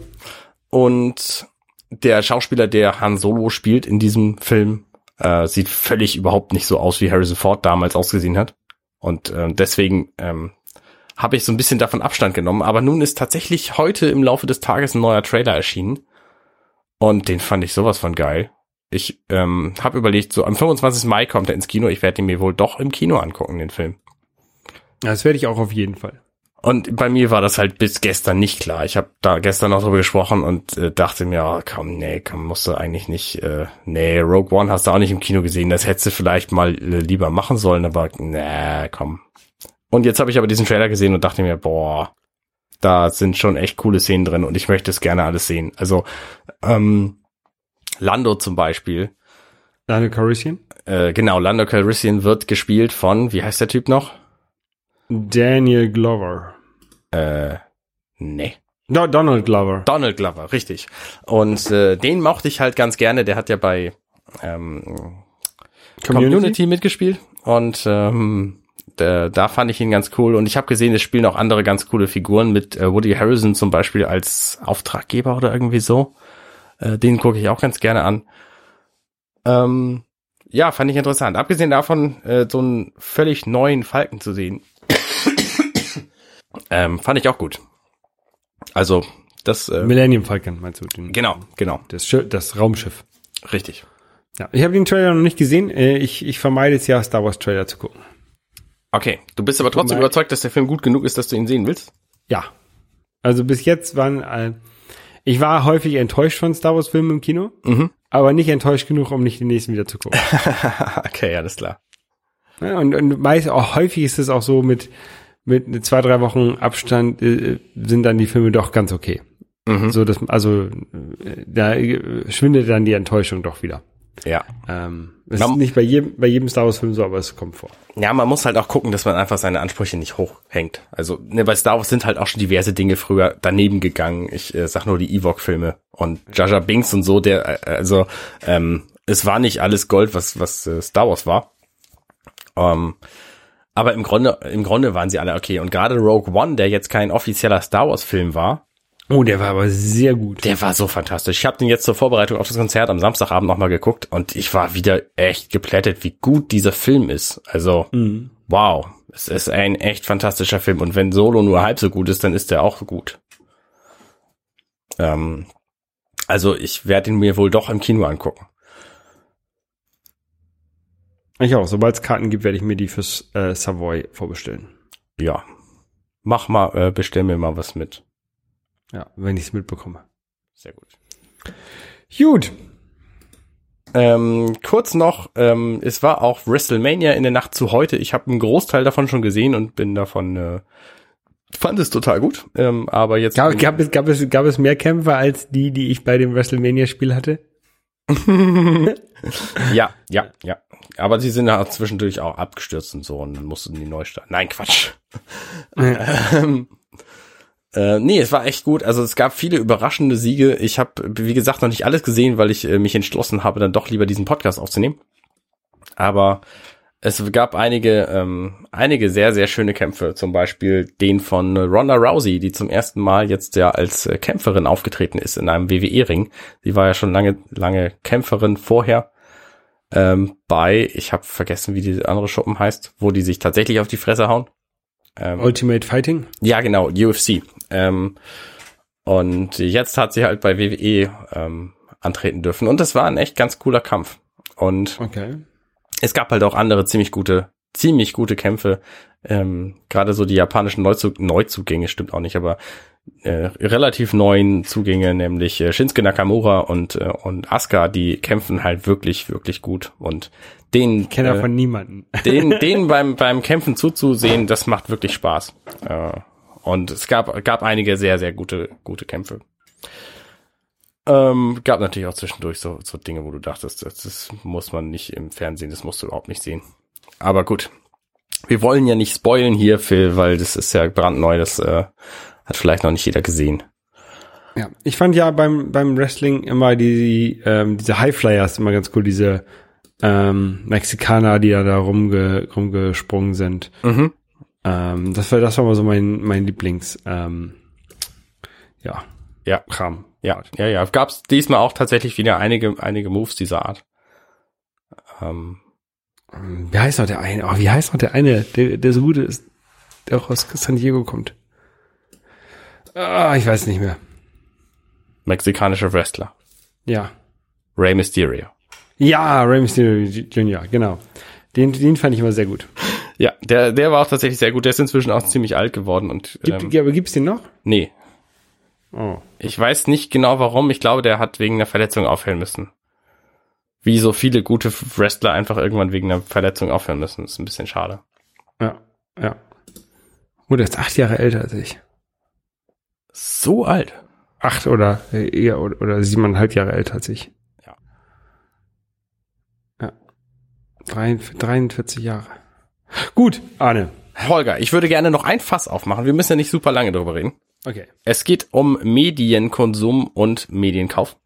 Und der Schauspieler, der Han Solo spielt in diesem Film, äh, sieht völlig überhaupt nicht so aus, wie Harrison Ford damals ausgesehen hat. Und äh, deswegen ähm, habe ich so ein bisschen davon Abstand genommen. Aber nun ist tatsächlich heute im Laufe des Tages ein neuer Trailer erschienen. Und den fand ich sowas von geil. Ich ähm, habe überlegt, so am 25. Mai kommt er ins Kino. Ich werde ihn mir wohl doch im Kino angucken, den Film. Das werde ich auch auf jeden Fall. Und bei mir war das halt bis gestern nicht klar. Ich habe da gestern noch drüber gesprochen und äh, dachte mir, oh, komm, nee, komm, musst du eigentlich nicht, äh, nee, Rogue One hast du auch nicht im Kino gesehen. Das hättest du vielleicht mal äh, lieber machen sollen, aber nee, komm. Und jetzt habe ich aber diesen Trailer gesehen und dachte mir, boah, da sind schon echt coole Szenen drin und ich möchte es gerne alles sehen. Also ähm, Lando zum Beispiel. Lando Calrissian? Äh, genau, Lando Calrissian wird gespielt von, wie heißt der Typ noch? Daniel Glover. Äh, nee. No, Donald Glover. Donald Glover, richtig. Und äh, den mochte ich halt ganz gerne. Der hat ja bei ähm, Community, Community mitgespielt. Und ähm, der, da fand ich ihn ganz cool. Und ich habe gesehen, es spielen auch andere ganz coole Figuren mit äh, Woody Harrison zum Beispiel als Auftraggeber oder irgendwie so. Äh, den gucke ich auch ganz gerne an. Ähm, ja, fand ich interessant. Abgesehen davon, äh, so einen völlig neuen Falken zu sehen, ähm, fand ich auch gut. Also, das. Äh, Millennium Falcon meinst du? Den, genau, genau. Das, Schiff, das Raumschiff. Richtig. Ja, ich habe den Trailer noch nicht gesehen. Äh, Ich, ich vermeide es ja, Star Wars Trailer zu gucken. Okay, du bist aber trotzdem überzeugt, dass der Film gut genug ist, dass du ihn sehen willst? Ja. Also bis jetzt waren, äh, ich war häufig enttäuscht von Star Wars Filmen im Kino, Mhm. aber nicht enttäuscht genug, um nicht den nächsten wieder zu gucken. okay, alles klar. Ja, und, und meist auch häufig ist es auch so mit mit zwei drei Wochen Abstand äh, sind dann die Filme doch ganz okay. Mhm. So dass also äh, da äh, schwindet dann die Enttäuschung doch wieder. Ja. Ähm, das Man- ist nicht bei jedem bei jedem Star Wars Film so, aber es kommt vor. Ja, man muss halt auch gucken, dass man einfach seine Ansprüche nicht hochhängt. Also, ne, bei Star Wars sind halt auch schon diverse Dinge früher daneben gegangen. Ich äh, sag nur die Ewok-Filme und Jar Binks und so, der, äh, also, ähm, es war nicht alles Gold, was, was äh, Star Wars war. Ähm, aber im Grunde, im Grunde waren sie alle okay. Und gerade Rogue One, der jetzt kein offizieller Star Wars-Film war, Oh, der war aber sehr gut. der war so fantastisch. Ich habe den jetzt zur Vorbereitung auf das Konzert am Samstagabend nochmal geguckt und ich war wieder echt geplättet, wie gut dieser Film ist. Also, wow, es ist ein echt fantastischer Film und wenn Solo nur halb so gut ist, dann ist der auch gut. Ähm, also ich werde ihn mir wohl doch im Kino angucken. Ich auch. Sobald es Karten gibt, werde ich mir die fürs äh, Savoy vorbestellen. Ja, mach mal, äh, bestell mir mal was mit. Ja, wenn ich es mitbekomme. Sehr gut. Gut. Ähm, kurz noch, ähm, es war auch WrestleMania in der Nacht zu heute. Ich habe einen Großteil davon schon gesehen und bin davon, äh, fand es total gut. Ähm, aber jetzt Gab, gab, es, gab, es, gab es mehr Kämpfer als die, die ich bei dem WrestleMania-Spiel hatte? ja, ja, ja. Aber sie sind ja zwischendurch auch abgestürzt und so und dann mussten die neu starten. Nein, Quatsch. ähm, äh, nee, es war echt gut. Also es gab viele überraschende Siege. Ich habe, wie gesagt, noch nicht alles gesehen, weil ich äh, mich entschlossen habe, dann doch lieber diesen Podcast aufzunehmen. Aber es gab einige, ähm, einige sehr, sehr schöne Kämpfe. Zum Beispiel den von Ronda Rousey, die zum ersten Mal jetzt ja als äh, Kämpferin aufgetreten ist in einem WWE-Ring. Sie war ja schon lange, lange Kämpferin vorher ähm, bei, ich habe vergessen, wie die andere Schuppen heißt, wo die sich tatsächlich auf die Fresse hauen. Ähm, Ultimate Fighting? ja, genau, UFC. Ähm, und jetzt hat sie halt bei WWE ähm, antreten dürfen. Und das war ein echt ganz cooler Kampf. Und Okay. es gab halt auch andere ziemlich gute, ziemlich gute Kämpfe. Ähm, Gerade so die japanischen Neuzug Neuzugänge stimmt auch nicht, aber äh, relativ neuen Zugänge, nämlich äh, Shinsuke Nakamura und äh, und Asuka, die kämpfen halt wirklich, wirklich gut. Und den Kenner äh, von niemanden. den, den beim, beim Kämpfen zuzusehen, das macht wirklich Spaß. Äh, und es gab, gab einige sehr, sehr gute, gute Kämpfe. Ähm, gab natürlich auch zwischendurch so, so Dinge, wo du dachtest, das, das muss man nicht im Fernsehen, das musst du überhaupt nicht sehen. Aber gut. Wir wollen ja nicht spoilen hier, Phil, weil das ist ja brandneu, das äh, hat vielleicht noch nicht jeder gesehen. Ja, ich fand ja beim, beim Wrestling immer die, ähm, diese Highflyers immer ganz cool, diese ähm, Mexikaner, die da, da rumge, rumgesprungen sind. Mhm. Ähm, das war, das war mal so mein, mein Lieblings, ähm, ja, Ja. Kram. Ja, ja, ja. Gab es diesmal auch tatsächlich wieder einige, einige Moves dieser Art. Ähm, Wie heißt noch der eine? Oh, wie heißt noch der eine, der, der so gut ist? der auch aus San Diego kommt. Ah, ich weiß nicht mehr. Mexikanischer Wrestler. Ja. Rey Mysterio. Ja, Rey Mysterio Jr., genau. Den, den fand ich immer sehr gut. Ja, der, der war auch tatsächlich sehr gut. Der ist inzwischen auch ziemlich alt geworden und Gibt, ähm, aber gibt's den noch? nee, Oh. ich weiß nicht genau warum. Ich glaube, der hat wegen einer Verletzung aufhören müssen. Wie so viele gute Wrestler einfach irgendwann wegen einer Verletzung aufhören müssen. Das ist ein bisschen schade. Ja, ja. Oh, der ist acht Jahre älter als ich. So alt. Acht oder äh, eher oder, oder siebeneinhalb Jahre älter als ich. Ja. Ja. 43, 43 Jahre. Gut, Arne. Holger, ich würde gerne noch ein Fass aufmachen. Wir müssen ja nicht super lange darüber reden. Okay. Es geht um Medienkonsum und Medienkauf.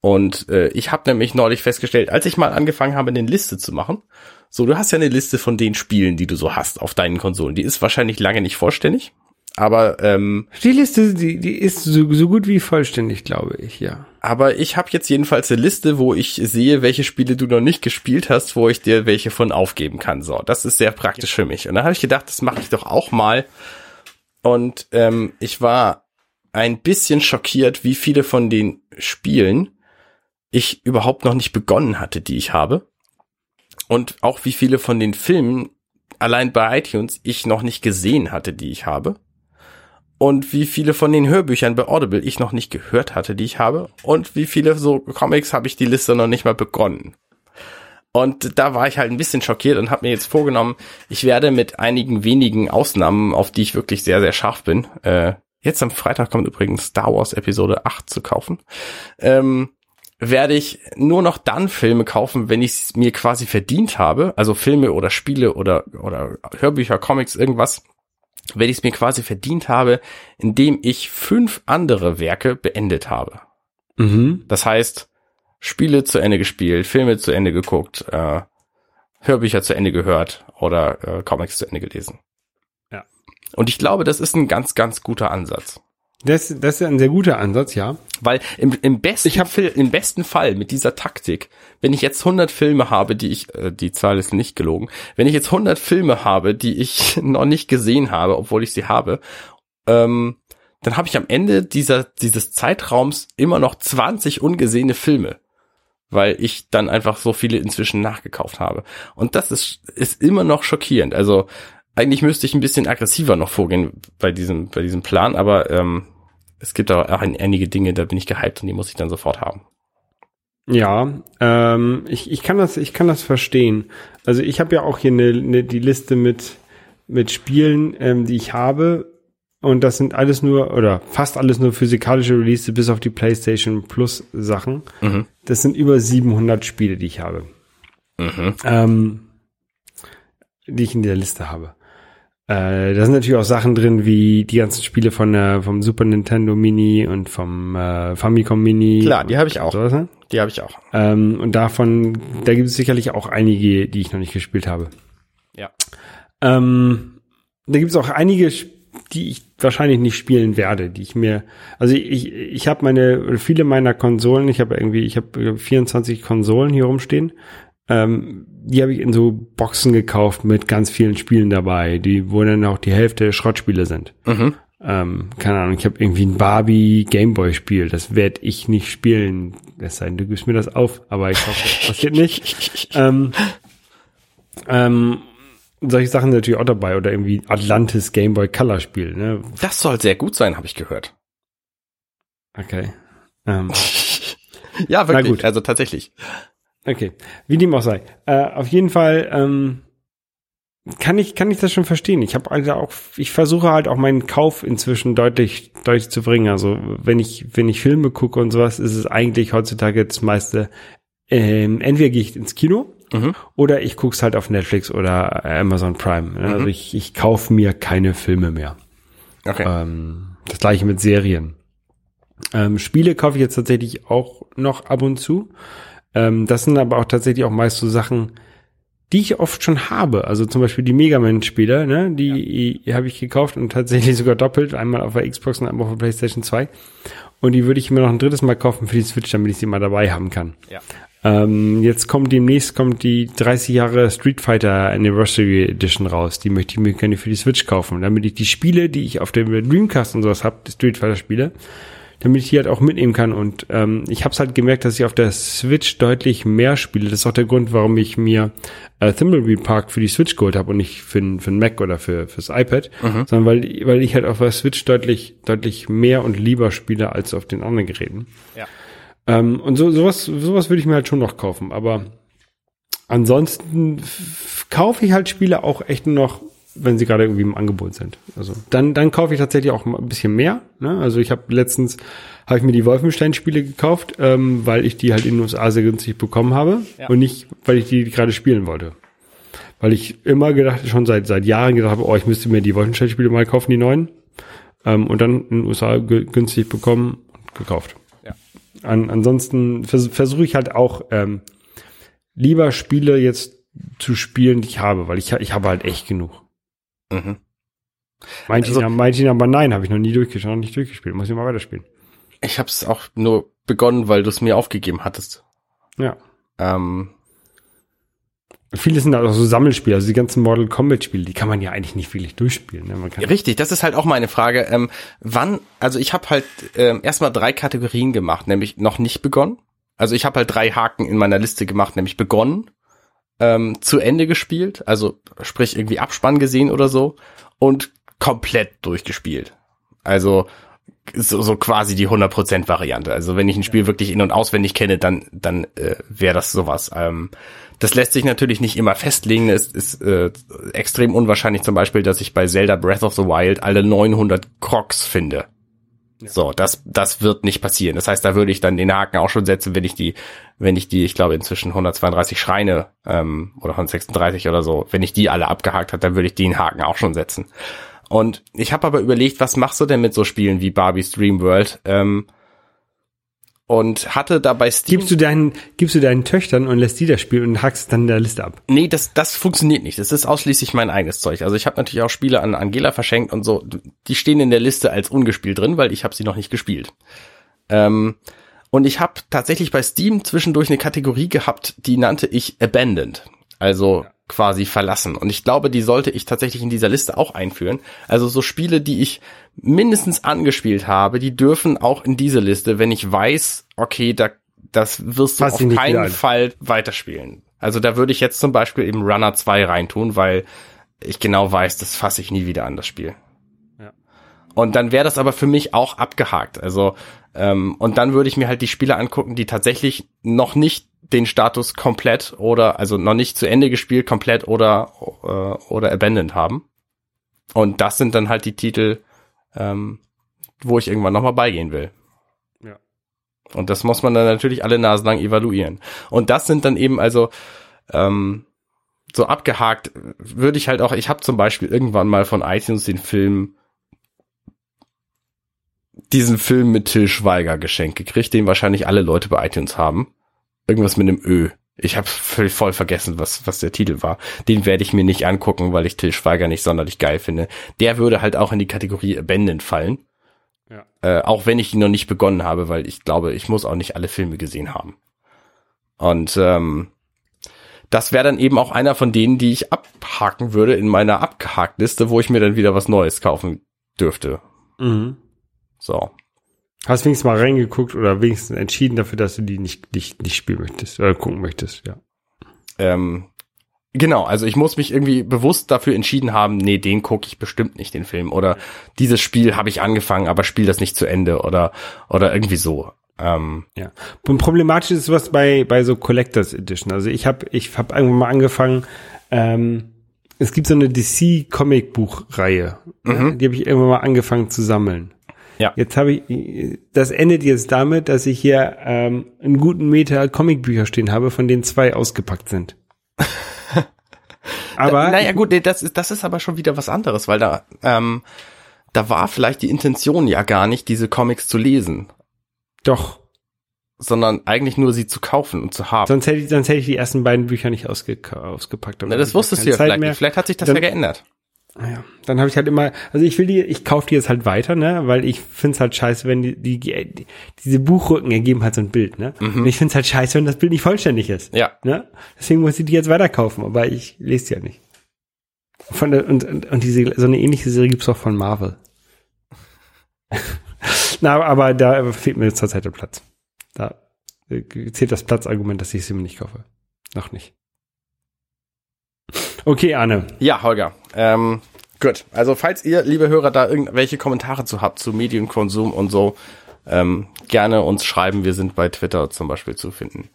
Und äh, ich habe nämlich neulich festgestellt, als ich mal angefangen habe, eine Liste zu machen, so, du hast ja eine Liste von den Spielen, die du so hast auf deinen Konsolen. Die ist wahrscheinlich lange nicht vollständig, aber ähm, Die Liste, die, die ist so, so gut wie vollständig, glaube ich, ja. Aber ich habe jetzt jedenfalls eine Liste, wo ich sehe, welche Spiele du noch nicht gespielt hast, wo ich dir welche von aufgeben kann. So, das ist sehr praktisch für mich. Und dann habe ich gedacht, das mache ich doch auch mal. Und ähm, ich war ein bisschen schockiert, wie viele von den Spielen ich überhaupt noch nicht begonnen hatte, die ich habe. Und auch wie viele von den Filmen allein bei iTunes ich noch nicht gesehen hatte, die ich habe. Und wie viele von den Hörbüchern bei Audible ich noch nicht gehört hatte, die ich habe. Und wie viele so Comics habe ich die Liste noch nicht mal begonnen. Und da war ich halt ein bisschen schockiert und habe mir jetzt vorgenommen, ich werde mit einigen wenigen Ausnahmen, auf die ich wirklich sehr, sehr scharf bin, äh, jetzt am Freitag kommt übrigens Star Wars Episode 8 zu kaufen, ähm, werde ich nur noch dann Filme kaufen, wenn ich es mir quasi verdient habe, also Filme oder Spiele oder, oder Hörbücher, Comics, irgendwas, wenn ich es mir quasi verdient habe, indem ich fünf andere Werke beendet habe. Mhm. Das heißt, Spiele zu Ende gespielt, Filme zu Ende geguckt, äh, Hörbücher zu Ende gehört oder äh, Comics zu Ende gelesen. Ja. Und ich glaube, das ist ein ganz, ganz guter Ansatz. Das, das ist ein sehr guter Ansatz, ja. Weil im, im, besten, Ich hab- im besten Fall mit dieser Taktik, wenn ich jetzt 100 Filme habe, die ich, äh, die Zahl ist nicht gelogen, wenn ich jetzt 100 Filme habe, die ich noch nicht gesehen habe, obwohl ich sie habe, ähm, dann habe ich am Ende dieser, dieses Zeitraums immer noch 20 ungesehene Filme, weil ich dann einfach so viele inzwischen nachgekauft habe. Und das ist, ist immer noch schockierend. Also eigentlich müsste ich ein bisschen aggressiver noch vorgehen bei diesem, bei diesem Plan, aber ähm, es gibt auch ein- einige Dinge, da bin ich gehypt und die muss ich dann sofort haben. Ja, ähm, ich, ich kann das, ich kann das verstehen. Also ich habe ja auch hier eine, eine, die Liste mit mit Spielen, ähm, die ich habe, und das sind alles nur oder fast alles nur physikalische Release bis auf die PlayStation Plus Sachen. Mhm. Das sind über 700 Spiele, die ich habe, Mhm. ähm, die ich in der Liste habe. Äh, da sind natürlich auch Sachen drin, wie die ganzen Spiele von äh, vom Super Nintendo Mini und vom äh, Famicom Mini. Klar, die habe ich auch. sowas, ne? Die habe ich auch. Ähm, und davon, da gibt es sicherlich auch einige, die ich noch nicht gespielt habe. Ja. Ähm, da gibt es auch einige, die ich wahrscheinlich nicht spielen werde, die ich mir, also ich, ich habe meine, viele meiner Konsolen, ich habe irgendwie, ich habe 24 Konsolen hier rumstehen, ähm, die habe ich in so Boxen gekauft mit ganz vielen Spielen dabei, die, wo dann auch die Hälfte Schrottspiele sind. Mhm. Ähm, keine Ahnung, ich habe irgendwie ein Barbie Gameboy Spiel, das werde ich nicht spielen. Es sei denn, du gibst mir das auf, aber ich hoffe, das passiert nicht. ähm, ähm, solche Sachen sind natürlich auch dabei oder irgendwie Atlantis Gameboy Color Spiel, ne? Das soll sehr gut sein, habe ich gehört. Okay. Ähm, Ja, wirklich. gut. Also tatsächlich. Okay. Wie dem auch sei. Äh, auf jeden Fall ähm, kann ich kann ich das schon verstehen. Ich habe also auch ich versuche halt auch meinen Kauf inzwischen deutlich deutlich zu bringen. Also wenn ich wenn ich Filme gucke und sowas, ist es eigentlich heutzutage das meiste ähm, entweder gehe ich ins Kino Mhm. oder ich guck's halt auf Netflix oder Amazon Prime. ne? Also ich ich kaufe mir keine Filme mehr. Okay. Ähm, das gleiche mit Serien. Ähm, Spiele kaufe ich jetzt tatsächlich auch noch ab und zu. Ähm, das sind aber auch tatsächlich auch meist so Sachen, die ich oft schon habe. Also zum Beispiel die Mega Man-Spiele, ne? die, die habe ich gekauft und tatsächlich sogar doppelt. Einmal auf der Xbox und einmal auf der PlayStation 2. Und die würde ich mir noch ein drittes Mal kaufen für die Switch, damit ich sie mal dabei haben kann. Ja. Ähm, jetzt kommt demnächst kommt die 30 Jahre Street Fighter Anniversary Edition raus. Die möchte ich mir gerne für die Switch kaufen, damit ich die Spiele, die ich auf dem Dreamcast und sowas habe, die Street Fighter Spiele, damit ich die halt auch mitnehmen kann. Und ähm, ich habe es halt gemerkt, dass ich auf der Switch deutlich mehr spiele. Das ist auch der Grund, warum ich mir äh, Thimbleweed Park für die Switch geholt habe und nicht für, für ein Mac oder für fürs iPad, Mhm. sondern weil, weil ich halt auf der Switch deutlich, deutlich mehr und lieber spiele als auf den anderen Geräten. Ja. Ähm, und so, sowas, sowas würde ich mir halt schon noch kaufen. Aber ansonsten kaufe ich halt Spiele auch echt nur noch, wenn sie gerade irgendwie im Angebot sind. Also dann, dann kaufe ich tatsächlich auch ein bisschen mehr. Ne? Also ich habe letztens habe ich mir die Wolfenstein-Spiele gekauft, ähm, weil ich die halt in den USA sehr günstig bekommen habe Ja. und nicht, weil ich die gerade spielen wollte. Weil ich immer gedacht, schon seit seit Jahren gedacht habe, oh, ich müsste mir die Wolfenstein-Spiele mal kaufen, die neuen. Ähm, und dann in den USA gü- günstig bekommen und gekauft. Ja. An, ansonsten vers versuche ich halt auch ähm, lieber Spiele jetzt zu spielen, die ich habe, weil ich, ich habe halt echt genug. Mhm. Manche, Also- manche aber nein, habe ich noch nie durchgeschaut, noch nicht durchgespielt. Muss ich mal weiterspielen. Ich habe es auch nur begonnen, weil du es mir aufgegeben hattest. Ja. Ähm, Viele sind halt auch so Sammelspiele, also die ganzen Mortal Kombat Spiele, die kann man ja eigentlich nicht wirklich durchspielen. Ne? Man kann, Richtig, das ist halt auch meine Frage. Ähm, wann, also ich habe halt ähm, erstmal drei Kategorien gemacht, nämlich noch nicht begonnen. Also ich habe halt drei Haken in meiner Liste gemacht, nämlich begonnen, ähm, zu Ende gespielt, also sprich irgendwie Abspann gesehen oder so und komplett durchgespielt. Also so, so quasi die 100% Variante. Also wenn ich ein Spiel wirklich in- und auswendig kenne, dann, dann äh, wäre das sowas. Ähm, das lässt sich natürlich nicht immer festlegen. Es ist äh, extrem unwahrscheinlich zum Beispiel, dass ich bei Zelda Breath of the Wild alle 900 Crocs finde. So, das, das wird nicht passieren. Das heißt, da würde ich dann den Haken auch schon setzen, wenn ich die, wenn ich die, ich glaube inzwischen 132 Schreine ähm, oder 136 oder so, wenn ich die alle abgehakt habe, dann würde ich den Haken auch schon setzen. Und ich habe aber überlegt, was machst du denn mit so Spielen wie Barbie's Dream World? Ähm, und hatte dabei Steam. Gibst du deinen, gibst du deinen Töchtern und lässt die das spielen und hackst dann der Liste ab. Nee, das, das funktioniert nicht. Das ist ausschließlich mein eigenes Zeug. Also ich habe natürlich auch Spiele an Angela verschenkt und so. Die stehen in der Liste als ungespielt drin, weil ich habe sie noch nicht gespielt. Ähm, und ich habe tatsächlich bei Steam zwischendurch eine Kategorie gehabt, die nannte ich Abandoned. Also quasi verlassen. Und ich glaube, die sollte ich tatsächlich in dieser Liste auch einführen. Also so Spiele, die ich mindestens angespielt habe, die dürfen auch in diese Liste, wenn ich weiß, okay, da, das wirst du Fass auf keinen. Fall weiterspielen. Also da würde ich jetzt zum Beispiel eben Runner 2 reintun, weil ich genau weiß, das fasse ich nie wieder an, das Spiel. Ja. Und dann wäre das aber für mich auch abgehakt. Also, ähm, und dann würde ich mir halt die Spiele angucken, die tatsächlich noch nicht den Status komplett oder, also noch nicht zu Ende gespielt, komplett oder, äh, oder abandoned haben. Und das sind dann halt die Titel, ähm, wo ich irgendwann nochmal beigehen will. Ja. Und das muss man dann natürlich alle Nasen lang evaluieren. Und das sind dann eben also ähm, so abgehakt, würde ich halt auch, ich habe zum Beispiel irgendwann mal von iTunes den Film, diesen Film mit Till Schweiger geschenkt gekriegt, den wahrscheinlich alle Leute bei iTunes haben. Irgendwas mit einem Ö. Ich habe voll, voll vergessen, was, was der Titel war. Den werde ich mir nicht angucken, weil ich Till Schweiger nicht sonderlich geil finde. Der würde halt auch in die Kategorie Abandoned fallen. Ja. Äh, auch wenn ich ihn noch nicht begonnen habe, weil ich glaube, ich muss auch nicht alle Filme gesehen haben. Und ähm, das wäre dann eben auch einer von denen, die ich abhaken würde in meiner abgehakt Liste, wo ich mir dann wieder was Neues kaufen dürfte. Mhm. So. Hast wenigstens mal reingeguckt oder wenigstens entschieden dafür, dass du die nicht, nicht, nicht spielen möchtest oder gucken möchtest, ja. Ähm, genau, also ich muss mich irgendwie bewusst dafür entschieden haben, nee, den gucke ich bestimmt nicht, den Film. Oder dieses Spiel habe ich angefangen, aber spiel das nicht zu Ende oder, oder irgendwie so. Ähm, Ja. Und problematisch ist was bei, bei so Collectors Edition. Also ich habe ich hab irgendwann mal angefangen, ähm, es gibt so eine DC Comic Buch Reihe. Ja, die habe ich irgendwann mal angefangen zu sammeln. Ja. Jetzt habe ich, das endet jetzt damit, dass ich hier ähm, einen guten Meter Comicbücher stehen habe, von denen zwei ausgepackt sind. Aber naja, gut, das ist, das ist aber schon wieder was anderes, weil da, ähm, da war vielleicht die Intention ja gar nicht, diese Comics zu lesen, doch, sondern eigentlich nur sie zu kaufen und zu haben. sonst hätte ich, sonst hätte ich die ersten beiden Bücher nicht ausge, ausgepackt. Na, das wusstest du ja vielleicht mehr. nicht. Vielleicht hat sich das Dann- ja geändert. Naja, dann habe ich halt immer, also ich will die, ich kaufe die jetzt halt weiter, ne, weil ich find's halt scheiße, wenn die, die, die diese Buchrücken ergeben halt so ein Bild, ne. Und ich find's halt scheiße, wenn das Bild nicht vollständig ist. Ja. Ne? Deswegen muss ich die jetzt weiterkaufen, aber ich lese die ja nicht. Von der, und, und, und diese, so eine ähnliche Serie gibt's auch von Marvel. Na, aber da fehlt mir zurzeit der Platz. Da äh, zählt das Platzargument, dass ich sie mir nicht kaufe. Noch nicht. Okay, Arne. Ja, Holger. Ähm, gut. Also falls ihr, liebe Hörer, da irgendwelche Kommentare zu habt zu Medienkonsum und so, ähm, gerne uns schreiben. Wir sind bei Twitter zum Beispiel zu finden.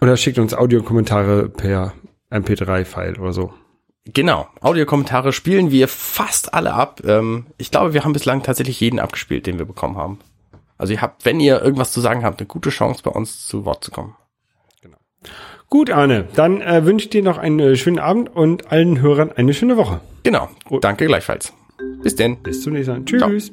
Oder schickt uns Audiokommentare per MP3-File oder so. Genau. Audiokommentare spielen wir fast alle ab. Ähm, ich glaube, wir haben bislang tatsächlich jeden abgespielt, den wir bekommen haben. Also ihr habt, wenn ihr irgendwas zu sagen habt, eine gute Chance, bei uns zu Wort zu kommen. Gut, Arne. Dann äh, wünsche ich dir noch einen äh, schönen Abend und allen Hörern eine schöne Woche. Genau. Danke gleichfalls. Bis denn. Bis zum nächsten Mal. Tschüss.